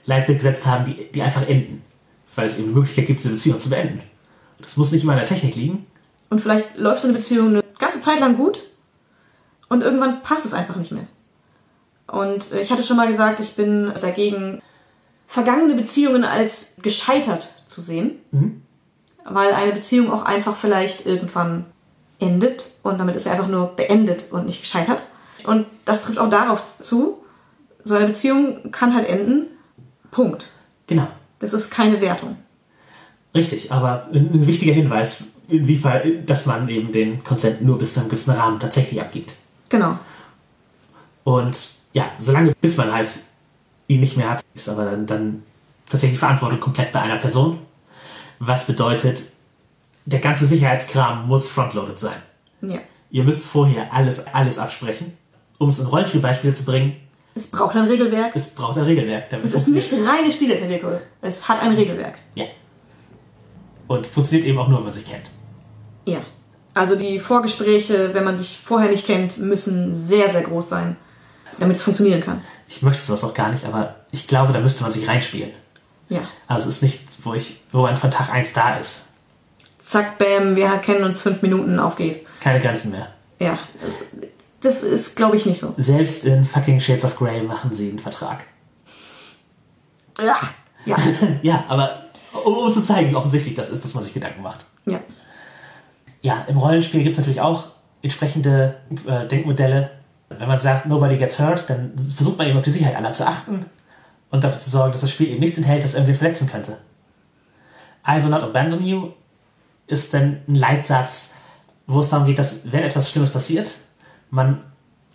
Leitbild gesetzt haben, die, die einfach enden. Weil es eben eine Möglichkeit gibt, diese Beziehung zu beenden. Das muss nicht immer an der Technik liegen. Und vielleicht läuft so eine Beziehung eine ganze Zeit lang gut und irgendwann passt es einfach nicht mehr. Und äh, ich hatte schon mal gesagt, ich bin dagegen, vergangene Beziehungen als gescheitert zu sehen, weil eine Beziehung auch einfach vielleicht irgendwann endet und damit ist sie einfach nur beendet und nicht gescheitert. Und das trifft auch darauf zu, so eine Beziehung kann halt enden, Punkt. Genau. Das ist keine Wertung. Richtig, aber ein, wichtiger Hinweis, inwiefern, dass man eben den Konsent nur bis zu einem gewissen Rahmen tatsächlich abgibt. Genau. Und ja, solange bis man halt ihn nicht mehr hat, ist aber dann, dann tatsächlich Verantwortung komplett bei einer Person. Was bedeutet, der ganze Sicherheitskram muss frontloaded sein. Ja. Ihr müsst vorher alles, alles absprechen. Um es in Rollenspielbeispiele zu bringen, Es braucht ein Regelwerk. es braucht ein Regelwerk. Damit Es ist nicht reine Spieletechnik. Es hat ein Regelwerk. Ja. Und funktioniert eben auch nur, wenn man sich kennt. Ja. Also die Vorgespräche, wenn man sich vorher nicht kennt, müssen sehr, sehr groß sein, damit es funktionieren kann. Ich möchte sowas auch gar nicht, aber ich glaube, da müsste man sich reinspielen. Ja. Also es ist nicht, wo ich, wo man von Tag 1 da ist. Zack, bam, wir kennen uns fünf Minuten, auf geht. Keine Grenzen mehr. Ja. Das ist, glaube ich, nicht so. Selbst in fucking Shades of Grey machen sie einen Vertrag. Ja. Ja. Ja, aber um, um zu zeigen, wie offensichtlich das ist, dass man sich Gedanken macht. ja. Ja, im Rollenspiel gibt es natürlich auch entsprechende äh, Denkmodelle. Wenn man sagt, nobody gets hurt, dann versucht man eben auf die Sicherheit aller zu achten und dafür zu sorgen, dass das Spiel eben nichts enthält, das irgendwie verletzen könnte. I will not abandon you ist dann ein Leitsatz, wo es darum geht, dass wenn etwas Schlimmes passiert, man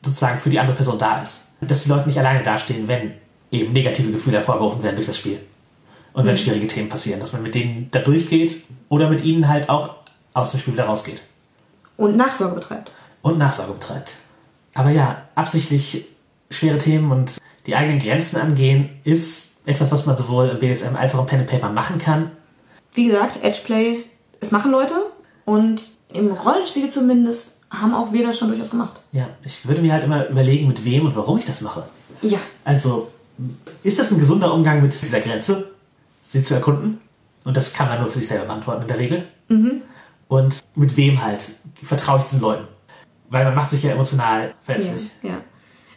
sozusagen für die andere Person da ist. Dass die Leute nicht alleine dastehen, wenn eben negative Gefühle hervorgerufen werden durch das Spiel. Und wenn schwierige Themen passieren, dass man mit denen da durchgeht oder mit ihnen halt auch aus dem Spiel wieder rausgeht Und Nachsorge betreibt. und Nachsorge betreibt. Aber ja, absichtlich schwere Themen und die eigenen Grenzen angehen, ist etwas, was man sowohl im BDSM als auch im Pen and Paper machen kann. Wie gesagt, Edgeplay, es machen Leute und im Rollenspiel zumindest haben auch wir das schon durchaus gemacht. Ja, ich würde mir halt immer überlegen, mit wem und warum ich das mache. Ja. Also, ist das ein gesunder Umgang mit dieser Grenze, sie zu erkunden? Und das kann man nur für sich selber beantworten in der Regel. Und mit wem halt vertraue ich diesen Leuten? Weil man macht sich ja emotional verletzlich. Ja, ja.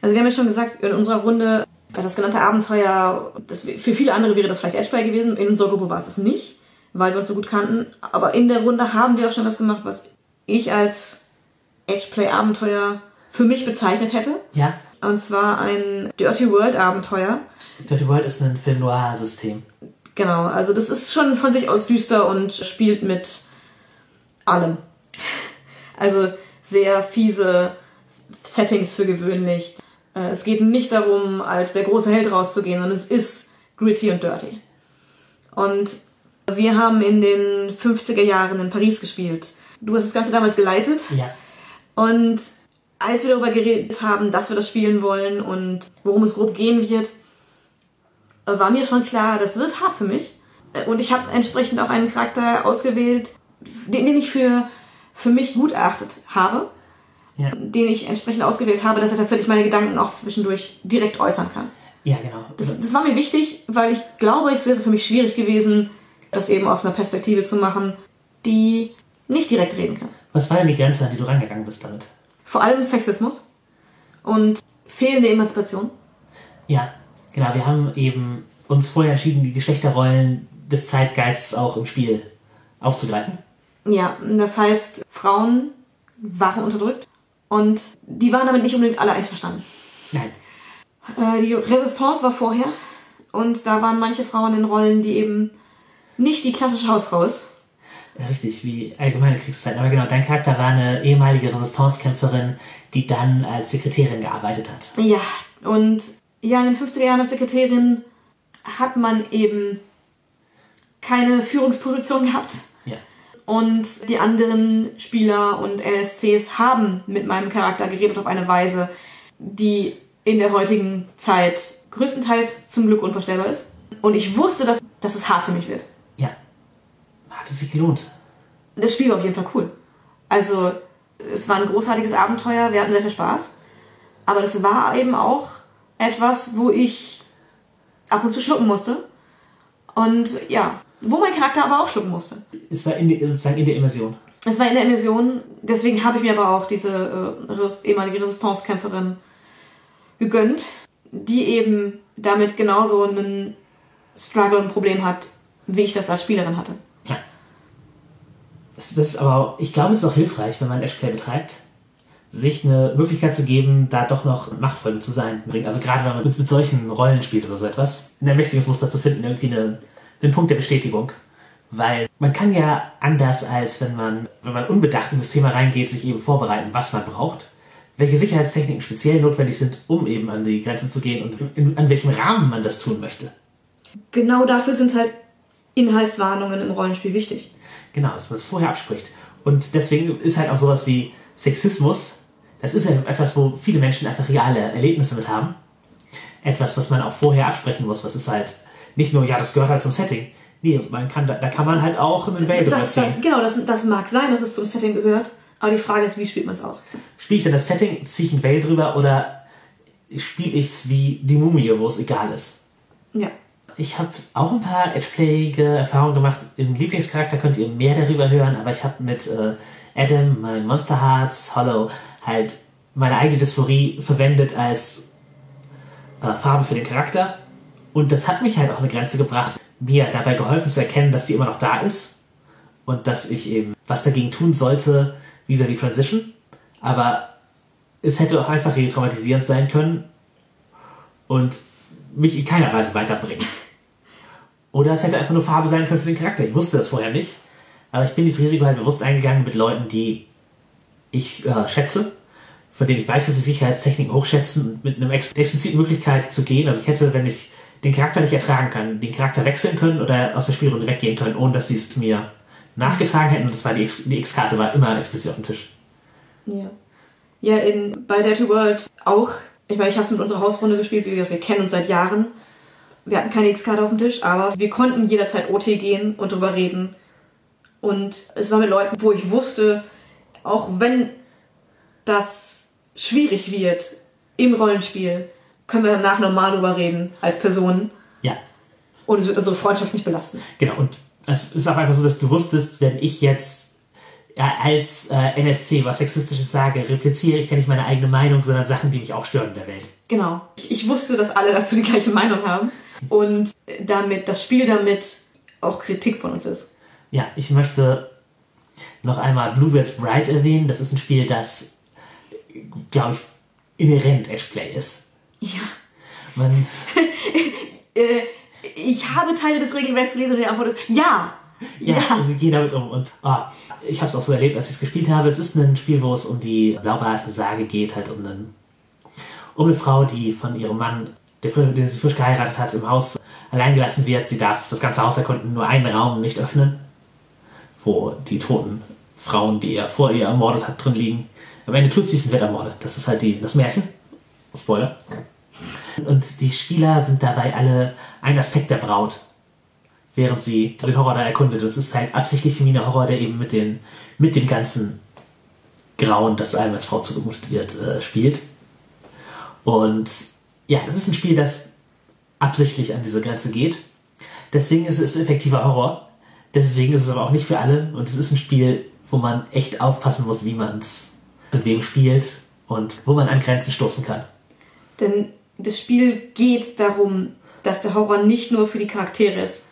Also wir haben ja schon gesagt, in unserer Runde, das genannte Abenteuer, das, für viele andere wäre das vielleicht Edgeplay gewesen, in unserer Gruppe war es das nicht, weil wir uns so gut kannten. Aber in der Runde haben wir auch schon was gemacht, was ich als Edgeplay-Abenteuer für mich bezeichnet hätte. Ja, Und zwar ein Dirty World-Abenteuer. Dirty World ist ein Film Noir-System. Genau, also das ist schon von sich aus düster und spielt mit allem. Also sehr fiese Settings für gewöhnlich. Äh, Es geht nicht darum, als der große Held rauszugehen, sondern es ist gritty und dirty. Und wir haben in den 50er Jahren in Paris gespielt. Du hast das Ganze damals geleitet. Ja. Und als wir darüber geredet haben, dass wir das spielen wollen und worum es grob gehen wird, war mir schon klar, das wird hart für mich. Und ich habe entsprechend auch einen Charakter ausgewählt, den, den ich für, für mich gut erachtet habe. Ja. Den ich entsprechend ausgewählt habe, dass er tatsächlich meine Gedanken auch zwischendurch direkt äußern kann. Ja, genau. Das, das war mir wichtig, weil ich glaube, es wäre für mich schwierig gewesen, das eben aus einer Perspektive zu machen, die nicht direkt reden kann. Was war denn die Grenze, an die du rangegangen bist damit? Vor allem Sexismus und fehlende Emanzipation. Ja, genau. Wir haben eben uns vorher entschieden, die Geschlechterrollen des Zeitgeists auch im Spiel aufzugreifen. Ja, das heißt, Frauen waren unterdrückt und die waren damit nicht unbedingt alle einverstanden. Nein. Äh, die Resistance war vorher und da waren manche Frauen in Rollen, die eben nicht die klassische Hausfrau ist. Ja, richtig, wie allgemeine Kriegszeiten. Aber genau, dein Charakter war eine ehemalige Resistancekämpferin, die dann als Sekretärin gearbeitet hat. Ja, und ja, in den 50er Jahren als Sekretärin hat man eben keine Führungsposition gehabt. Ja. Und die anderen Spieler und LSCs haben mit meinem Charakter geredet auf eine Weise, die in der heutigen Zeit größtenteils zum Glück unvorstellbar ist. Und ich wusste, dass, dass es hart für mich wird. Hat es sich gelohnt. Das Spiel war auf jeden Fall cool. Also, es war ein großartiges Abenteuer, wir hatten sehr viel Spaß. Aber das war eben auch etwas, wo ich ab und zu schlucken musste. Und ja, wo mein Charakter aber auch schlucken musste. Es war in die, sozusagen in der Immersion. Es war in der Immersion, deswegen habe ich mir aber auch diese äh, Res ehemalige Resistancekämpferin gegönnt, die eben damit genauso einen Struggle und Problem hat, wie ich das als Spielerin hatte. Das, ist aber, ich glaube, es ist auch hilfreich, wenn man Ashplay betreibt, sich eine Möglichkeit zu geben, da doch noch machtvoll zu sein. Also gerade wenn man mit, mit solchen Rollen spielt oder so etwas, ein Ermächtigungsmuster zu finden, irgendwie eine, einen Punkt der Bestätigung, Weil man kann ja anders als wenn man, wenn man unbedacht in das Thema reingeht, sich eben vorbereiten, was man braucht, welche Sicherheitstechniken speziell notwendig sind, um eben an die Grenzen zu gehen und in, an welchem Rahmen man das tun möchte. Genau dafür sind halt Inhaltswarnungen im Rollenspiel wichtig. Genau, dass man es vorher abspricht. Und deswegen ist halt auch sowas wie Sexismus, das ist ja etwas, wo viele Menschen einfach reale Erlebnisse mit haben. Etwas, was man auch vorher absprechen muss, was ist halt nicht nur, ja, das gehört halt zum Setting. Nee, man kann, da, da kann man halt auch einen Welt drüber Das, das, genau, das, das mag sein, dass es zum Setting gehört, aber die Frage ist, wie spielt man es aus? Spiele ich denn das Setting, ziehe ich ein Veil drüber oder spiele ich es wie die Mumie, wo es egal ist? Ja. Ich habe auch ein paar Edgeplay-ige Erfahrungen gemacht. Im Lieblingscharakter könnt ihr mehr darüber hören, aber ich habe mit äh, Adam, mein Monster Hearts, Hollow, halt meine eigene Dysphorie verwendet als äh, Farbe für den Charakter. Und das hat mich halt auch eine Grenze gebracht, mir dabei geholfen zu erkennen, dass die immer noch da ist und dass ich eben was dagegen tun sollte, vis-à-vis Transition. Aber es hätte auch einfach re-traumatisierend sein können und mich in keiner Weise weiterbringen. Oder es hätte einfach nur Farbe sein können für den Charakter. Ich wusste das vorher nicht. Aber ich bin dieses Risiko halt bewusst eingegangen mit Leuten, die ich äh, schätze, von denen ich weiß, dass sie Sicherheitstechniken hochschätzen und mit einer ex expliziten Möglichkeit zu gehen. Also ich hätte, wenn ich den Charakter nicht ertragen kann, den Charakter wechseln können oder aus der Spielrunde weggehen können, ohne dass sie es mir nachgetragen hätten. Und das war die X-Karte war immer explizit auf dem Tisch. Ja. Ja, in, bei to World auch. Ich meine, ich habe es mit unserer Hausrunde gespielt, gesagt, wir kennen uns seit Jahren. Wir hatten keine X-Karte auf dem Tisch, aber wir konnten jederzeit OT gehen und drüber reden. Und es war mit Leuten, wo ich wusste, auch wenn das schwierig wird im Rollenspiel, können wir danach normal drüber reden als Personen Ja, und es wird unsere Freundschaft nicht belasten. Genau, und es ist auch einfach so, dass du wusstest, wenn ich jetzt ja, als äh, NSC was Sexistisches sage, repliziere ich ja nicht meine eigene Meinung, sondern Sachen, die mich auch stören in der Welt. Genau. Ich, ich wusste, dass alle dazu die gleiche Meinung haben und damit das Spiel damit auch Kritik von uns ist. Ja, ich möchte noch einmal Bluebirds Bride erwähnen. Das ist ein Spiel, das, glaube ich, inhärent Edgeplay ist. Ja. Man, Äh, ich habe Teile des Regelwerks gelesen und die Antwort ist ja. ja, Ja. sie gehen damit um. Und ah, ich habe es auch so erlebt, als ich es gespielt habe. Es ist ein Spiel, wo es um die Blaubart-Sage geht, halt um, einen, um eine Frau, die von ihrem Mann, der den sie frisch geheiratet hat, im Haus allein gelassen wird. Sie darf das ganze Haus erkunden, nur einen Raum nicht öffnen, wo die toten Frauen, die er vor ihr ermordet hat, drin liegen. Am Ende tut sie es und wird ermordet. Das ist halt die, das Märchen. Spoiler. Und die Spieler sind dabei alle ein Aspekt der Braut, während sie den Horror da erkundet. Das ist halt absichtlich femininer Horror, der eben mit, den, mit dem ganzen Grauen, das einem als Frau zugemutet wird, äh, spielt. Und ja, das ist ein Spiel, das absichtlich an diese Grenze geht. Deswegen ist es effektiver Horror. Deswegen ist es aber auch nicht für alle. Und es ist ein Spiel, wo man echt aufpassen muss, wie man es mit wem spielt und wo man an Grenzen stoßen kann. Denn das Spiel geht darum, dass der Horror nicht nur für die Charaktere ist,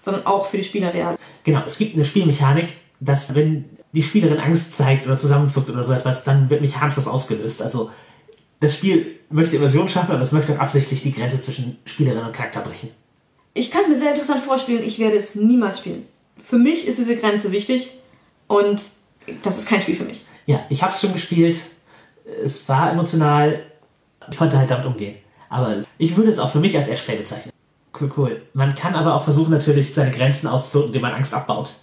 sondern auch für die Spieler real. Genau, es gibt eine Spielmechanik, dass wenn die Spielerin Angst zeigt oder zusammenzuckt oder so etwas, dann wird mechanisch was ausgelöst. Also das Spiel möchte Immersion schaffen, aber es möchte auch absichtlich die Grenze zwischen Spielerin und Charakter brechen. Ich kann es mir sehr interessant vorspielen, ich werde es niemals spielen. Für mich ist diese Grenze wichtig und das ist kein Spiel für mich. Ja, ich habe es schon gespielt. Es war emotional. Ich konnte halt damit umgehen. Aber ich würde es auch für mich als Edgeplay bezeichnen. Cool, cool. Man kann aber auch versuchen, natürlich seine Grenzen auszuloten, indem man Angst abbaut.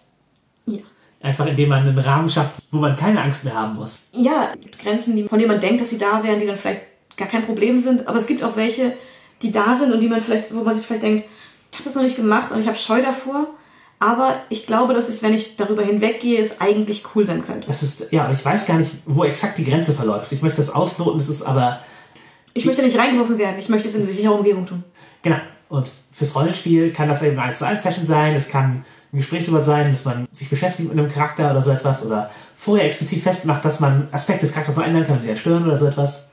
Einfach indem man einen Rahmen schafft, wo man keine Angst mehr haben muss. Ja, Grenzen, die, von denen man denkt, dass sie da wären, die dann vielleicht gar kein Problem sind. Aber es gibt auch welche, die da sind und die man vielleicht, wo man sich vielleicht denkt, ich habe das noch nicht gemacht und ich habe Scheu davor. Aber ich glaube, dass ich, wenn ich darüber hinweggehe, es eigentlich cool sein könnte. Das ist, ja, und ich weiß gar nicht, wo exakt die Grenze verläuft. Ich möchte das ausloten, das ist aber, Ich möchte nicht reingeworfen werden, ich möchte es in sicherer Umgebung tun. genau. Und fürs Rollenspiel kann das eben eine 1 zu 1 Session sein, es kann ein Gespräch darüber sein, dass man sich beschäftigt mit einem Charakter oder so etwas oder vorher explizit festmacht, dass man Aspekte des Charakters noch ändern kann, sie halt stören oder so etwas.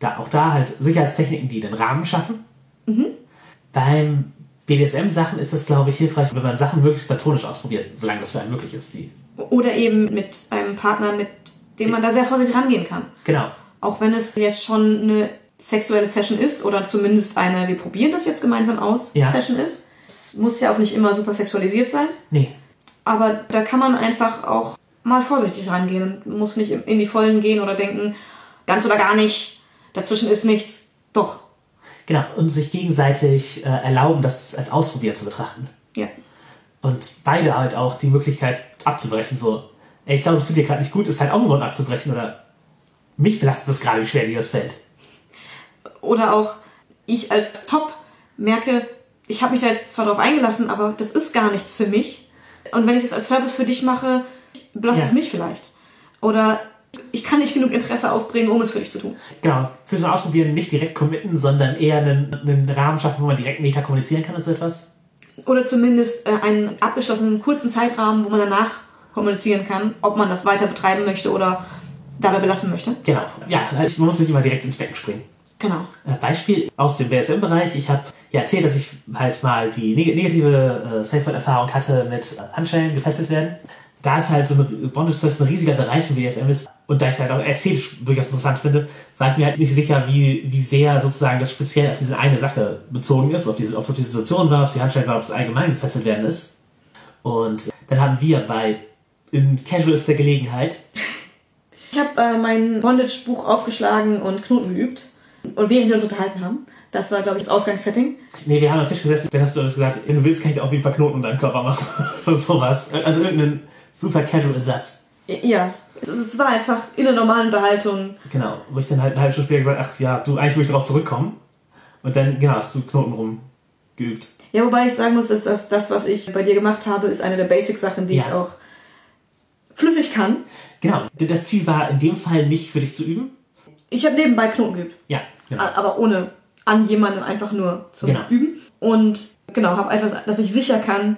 Da, auch da halt Sicherheitstechniken, die den Rahmen schaffen. Beim BDSM-Sachen ist das, glaube ich, hilfreich, wenn man Sachen möglichst platonisch ausprobiert, solange das für einen möglich ist. Die, Oder eben mit einem Partner, mit dem man da sehr vorsichtig rangehen kann. genau. Auch wenn es jetzt schon eine sexuelle Session ist oder zumindest eine, wir probieren das jetzt gemeinsam aus, Ja. Session ist. Es muss ja auch nicht immer super sexualisiert sein. Nee. Aber da kann man einfach auch mal vorsichtig rangehen und muss nicht in die Vollen gehen oder denken, ganz oder gar nicht, dazwischen ist nichts. Doch. Genau, und sich gegenseitig äh, erlauben, das als Ausprobieren zu betrachten. Ja. Und beide halt auch die Möglichkeit abzubrechen, so, ey, ich glaube, es tut dir gerade nicht gut, ist halt auch ein Grund abzubrechen oder mich belastet das gerade, wie schwer dir das fällt. Oder auch ich als Top merke, ich habe mich da jetzt zwar drauf eingelassen, aber das ist gar nichts für mich. Und wenn ich das als Service für dich mache, belastet Ja. es mich vielleicht. Oder ich kann nicht genug Interesse aufbringen, um es für dich zu tun. Genau, für so ein Ausprobieren nicht direkt committen, sondern eher einen, einen Rahmen schaffen, wo man direkt meta kommunizieren kann und so etwas. Oder zumindest äh, einen abgeschlossenen kurzen Zeitrahmen, wo man danach kommunizieren kann, ob man das weiter betreiben möchte oder dabei belassen möchte. Genau, ja, halt, man muss nicht immer direkt ins Becken springen. Genau. Äh, Beispiel aus dem BSM-Bereich. Ich habe ja erzählt, dass ich halt mal die neg negative äh, Safe-Word-Erfahrung hatte mit äh, Handschellen gefesselt werden. Da ist halt so eine Bondage Service ein riesiger Bereich im BSM ist und da ich es halt auch ästhetisch durchaus interessant finde, war ich mir halt nicht sicher, wie, wie sehr sozusagen das speziell auf diese eine Sache bezogen ist, ob diese, ob es auf die Situation war, ob es die Handschellen war, ob es allgemein gefesselt werden ist. Und dann haben wir bei in Casuals der Gelegenheit Ich habe äh, mein Bondage-Buch aufgeschlagen und Knoten geübt. Und während wir uns unterhalten haben, das war, glaube ich, das Ausgangssetting. Nee, wir haben am Tisch gesessen, dann hast du alles gesagt, wenn du willst, kann ich dir wie ein paar Knoten in deinem Körper machen. Oder sowas. Also irgendeinen super casual Satz. Ja, es, war einfach in einer normalen Unterhaltung. Genau. Wo ich dann halt eine halbe Stunde später gesagt ach ja, du, eigentlich will ich darauf zurückkommen. Und dann, genau, hast du Knoten rumgeübt. Ja, wobei ich sagen muss, dass das, das was ich bei dir gemacht habe, ist eine der Basic-Sachen, die Ja. ich auch flüssig kann. Genau. Das Ziel war in dem Fall nicht für dich zu üben. Ich habe nebenbei Knoten geübt. Ja, genau. Aber ohne an jemandem einfach nur zum Genau. Üben. Und genau, habe einfach, dass ich sicher kann,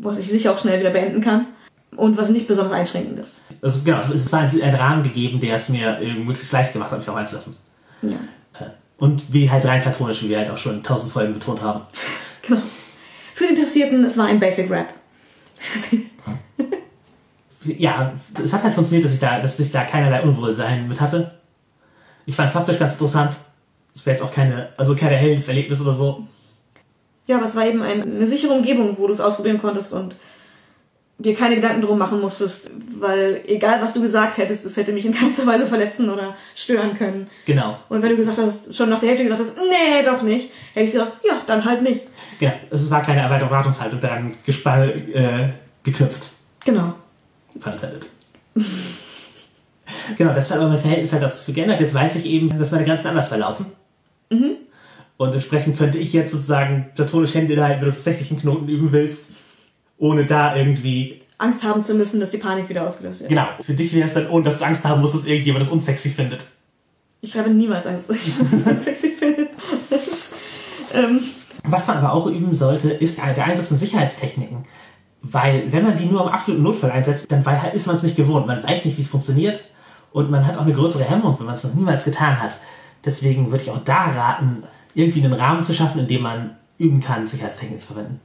was ich sicher auch schnell wieder beenden kann und was nicht besonders einschränkend ist. Also genau, es war ein, ein Rahmen gegeben, der es mir äh, möglichst leicht gemacht hat, mich auch einzulassen. Ja, Äh, Und wie halt rein platonisch, wie wir halt auch schon in tausend Folgen betont haben. genau. Für die Interessierten, es war ein Basic Rap. ja, es hat halt funktioniert, dass ich da, dass ich da keinerlei Unwohlsein mit hatte. Ich fand es optisch ganz interessant. Es wäre jetzt auch keine, also keine helles Erlebnis oder so. Ja, aber es war eben ein, eine sichere Umgebung, wo du es ausprobieren konntest und dir keine Gedanken drum machen musstest, weil egal was du gesagt hättest, es hätte mich in keinster Weise verletzen oder stören können. Genau. Und wenn du gesagt hast, schon nach der Hälfte gesagt hast, nee, doch nicht, hätte ich gesagt, ja, dann halt nicht. Ja, es war keine Erwartung- Erwartungshaltung daran gespann, äh, geknüpft. Genau. Intended. genau, das hat aber mein Verhältnis halt dazu geändert. Jetzt weiß ich eben, dass meine Grenzen anders verlaufen. Und entsprechend könnte ich jetzt sozusagen platonisch Hände halten, wenn du tatsächlich einen Knoten üben willst, ohne da irgendwie. Angst haben zu müssen, dass die Panik wieder ausgelöst wird. Genau, für dich wäre es dann, ohne dass du Angst haben musst, dass irgendjemand das unsexy findet. Ich habe niemals Angst, dass ich das sexy finde. Das ist, ähm, Was man aber auch üben sollte, ist der Einsatz von Sicherheitstechniken. Weil, wenn man die nur im absoluten Notfall einsetzt, dann ist man es nicht gewohnt. Man weiß nicht, wie es funktioniert. Und man hat auch eine größere Hemmung, wenn man es noch niemals getan hat. Deswegen würde ich auch da raten, irgendwie einen Rahmen zu schaffen, in dem man üben kann, Sicherheitstechniken zu verwenden.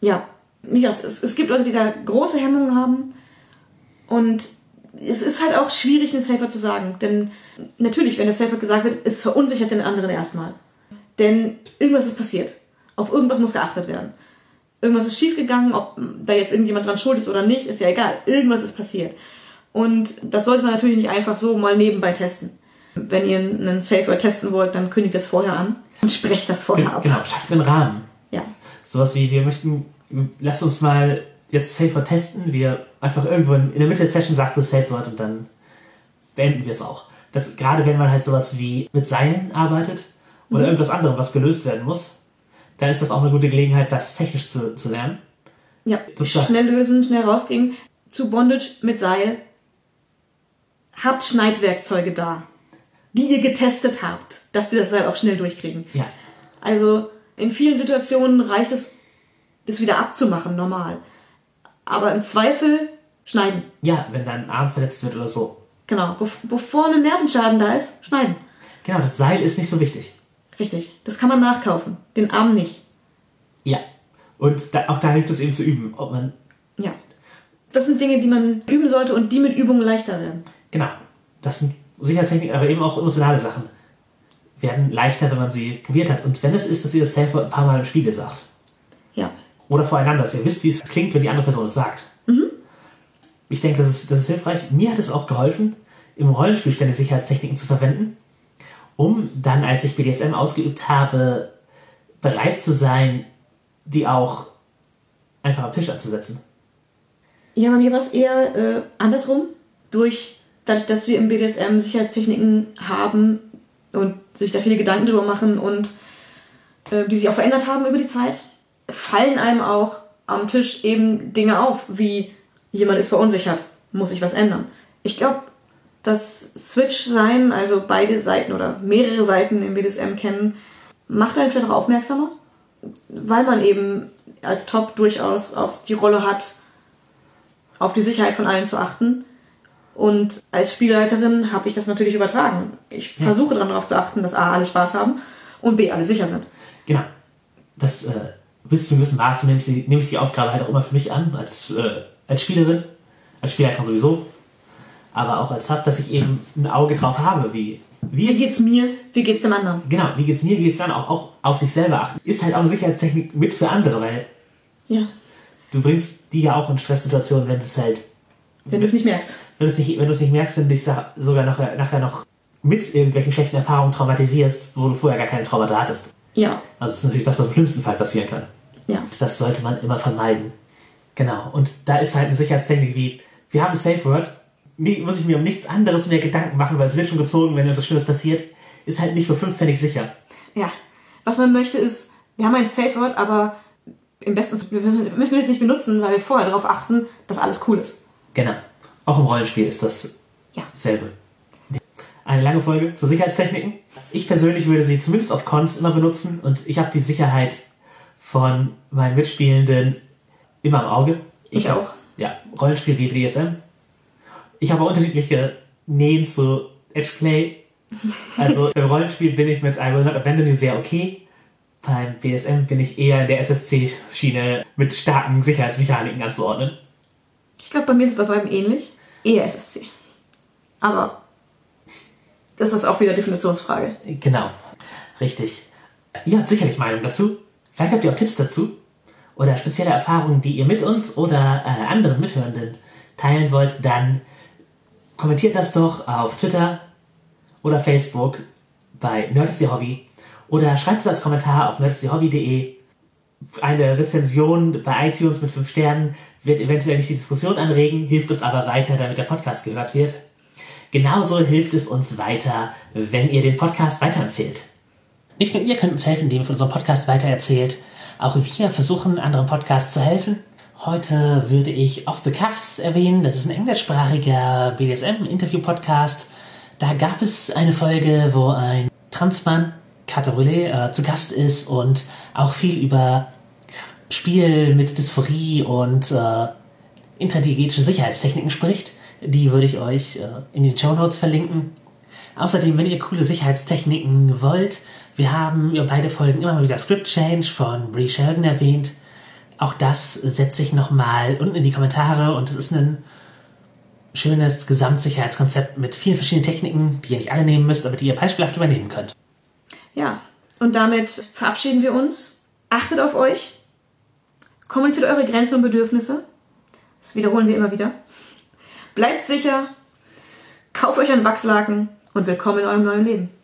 ja, wie gesagt, es, es gibt Leute, die da große Hemmungen haben. Und es ist halt auch schwierig, einen Safer zu sagen. Denn natürlich, wenn der Safer gesagt wird, es verunsichert den anderen erstmal. Denn irgendwas ist passiert. Auf irgendwas muss geachtet werden. Irgendwas ist schiefgegangen, ob da jetzt irgendjemand dran schuld ist oder nicht, ist ja egal. Irgendwas ist passiert. Und das sollte man natürlich nicht einfach so mal nebenbei testen. Wenn ihr einen Safer testen wollt, dann kündigt das vorher an und sprecht das vorher Gen ab. genau, schafft einen Rahmen. Ja. Sowas wie, wir möchten, lass uns mal jetzt Safe Word testen. Wir einfach irgendwo in, der Mitte der Session sagst du Safe Word und dann beenden wir es auch. Das, gerade wenn man halt sowas wie mit Seilen arbeitet oder irgendwas anderem, was gelöst werden muss, dann ist das auch eine gute Gelegenheit, das technisch zu, zu lernen. Ja, Sozusagen. schnell lösen, schnell rausgehen. Zu Bondage mit Seil. Habt Schneidwerkzeuge da, die ihr getestet habt, dass wir das Seil auch schnell durchkriegen. Ja. Also in vielen Situationen reicht es, das wieder abzumachen, normal. Aber im Zweifel schneiden. Ja, wenn dein Arm verletzt wird oder so. Genau. Bev bevor ein Nervenschaden da ist, schneiden. Genau, das Seil ist nicht so wichtig. Richtig. Das kann man nachkaufen. Den Arm nicht. Ja. Und da, auch da hilft es eben zu üben, ob man, Ja. Das sind Dinge, die man üben sollte und die mit Übung leichter werden. Genau, das sind Sicherheitstechniken, aber eben auch emotionale Sachen, werden leichter, wenn man sie probiert hat. Und wenn es ist, dass ihr das Word ein paar Mal im Spiegel sagt. Ja. oder voreinander, dass ihr wisst, wie es klingt, wenn die andere Person es sagt. Ich denke, das ist, das ist hilfreich. Mir hat es auch geholfen, im Rollenspiel ständig Sicherheitstechniken zu verwenden, um dann, als ich BDSM ausgeübt habe, bereit zu sein, die auch einfach am Tisch anzusetzen. Ja, bei mir war es eher äh, andersrum. Durch, dadurch, dass wir im BDSM Sicherheitstechniken haben und sich da viele Gedanken drüber machen und äh, die sich auch verändert haben über die Zeit, fallen einem auch am Tisch eben Dinge auf, wie jemand ist verunsichert, muss sich was ändern. Ich glaube, das Switch-Sein, also beide Seiten oder mehrere Seiten im BDSM kennen, macht einen vielleicht auch aufmerksamer, weil man eben als Top durchaus auch die Rolle hat, auf die Sicherheit von allen zu achten. Und als Spielleiterin habe ich das natürlich übertragen. Ich Ja. versuche dann darauf zu achten, dass A, alle Spaß haben und B, alle sicher sind. Genau. Das äh, bis zu einem gewissen Maße nehme ich, die, nehme ich die Aufgabe halt auch immer für mich an, als, äh, als Spielerin. Als Spielleiterin sowieso. Aber auch als Sub, dass ich eben ein Auge drauf habe, wie, wie Wie es geht's mir? Wie geht's dem anderen? Genau, wie geht's mir, wie geht's dann auch, auch auf dich selber achten. Ist halt auch eine Sicherheitstechnik mit für andere, weil Ja, du bringst die ja auch in Stresssituationen, wenn es halt, wenn du es nicht merkst. wenn du es nicht, wenn nicht merkst, wenn du dich sogar nachher, nachher noch mit irgendwelchen schlechten Erfahrungen traumatisierst, wo du vorher gar keine Traumata hattest. Ja, Also das ist natürlich das, was im schlimmsten Fall passieren kann. ja. Das sollte man immer vermeiden. Genau. Und da ist halt eine Sicherheitstechnik wie, wir haben ein Safe Word, nie, muss ich mir um nichts anderes mehr Gedanken machen, weil es wird schon gezogen, wenn etwas Schlimmes passiert, ist halt nicht für fünf Pfennig sicher. Ja, was man möchte ist, wir haben ein Safe Word, aber im besten Fall müssen wir es nicht benutzen, weil wir vorher darauf achten, dass alles cool ist. Genau. Auch im Rollenspiel ist das Ja. selbe. Eine lange Folge zu Sicherheitstechniken. Ich persönlich würde sie zumindest auf Cons immer benutzen und ich habe die Sicherheit von meinen Mitspielenden immer im Auge. Ich hab- auch. Ja, Rollenspiel wie BDSM. Ich habe auch unterschiedliche Nähen zu Edgeplay. Also im Rollenspiel bin ich mit I Will Not Abandon You sehr okay. Beim BDSM bin ich eher in der SSC-Schiene mit starken Sicherheitsmechaniken anzuordnen. Ich glaube, bei mir ist es bei beiden ähnlich. Eher SSC. Aber das ist auch wieder Definitionsfrage. Genau, richtig. Ihr habt sicherlich Meinung dazu. Vielleicht habt ihr auch Tipps dazu oder spezielle Erfahrungen, die ihr mit uns oder äh, anderen Mithörenden teilen wollt, dann kommentiert das doch auf Twitter oder Facebook bei Nerd ist ihr Hobby oder schreibt es als Kommentar auf nerdistierhobby.de. Eine Rezension bei iTunes mit 5 Sternen wird eventuell nicht die Diskussion anregen, hilft uns aber weiter, damit der Podcast gehört wird. Genauso hilft es uns weiter, wenn ihr den Podcast weiterempfehlt. Nicht nur ihr könnt uns helfen, indem ihr von unserem Podcast weitererzählt. Auch wir versuchen, anderen Podcasts zu helfen. Heute würde ich Off the Cuffs erwähnen. Das ist ein englischsprachiger BDSM-Interview-Podcast. Da gab es eine Folge, wo ein Transmann, Kater Brûlé, äh, zu Gast ist und auch viel über Spiel mit Dysphorie und äh, intradiegetische Sicherheitstechniken spricht. Die würde ich euch äh, in den Show Notes verlinken. Außerdem, wenn ihr coole Sicherheitstechniken wollt, wir haben über beide Folgen immer mal wieder Script Change von Bree Sheldon erwähnt. Auch das setze ich nochmal unten in die Kommentare und es ist ein schönes Gesamtsicherheitskonzept mit vielen verschiedenen Techniken, die ihr nicht alle nehmen müsst, aber die ihr beispielhaft übernehmen könnt. Ja, und damit verabschieden wir uns. Achtet auf euch. Kommuniziert eure Grenzen und Bedürfnisse. Das wiederholen wir immer wieder. Bleibt sicher. Kauft euch einen Wachslaken und willkommen in eurem neuen Leben.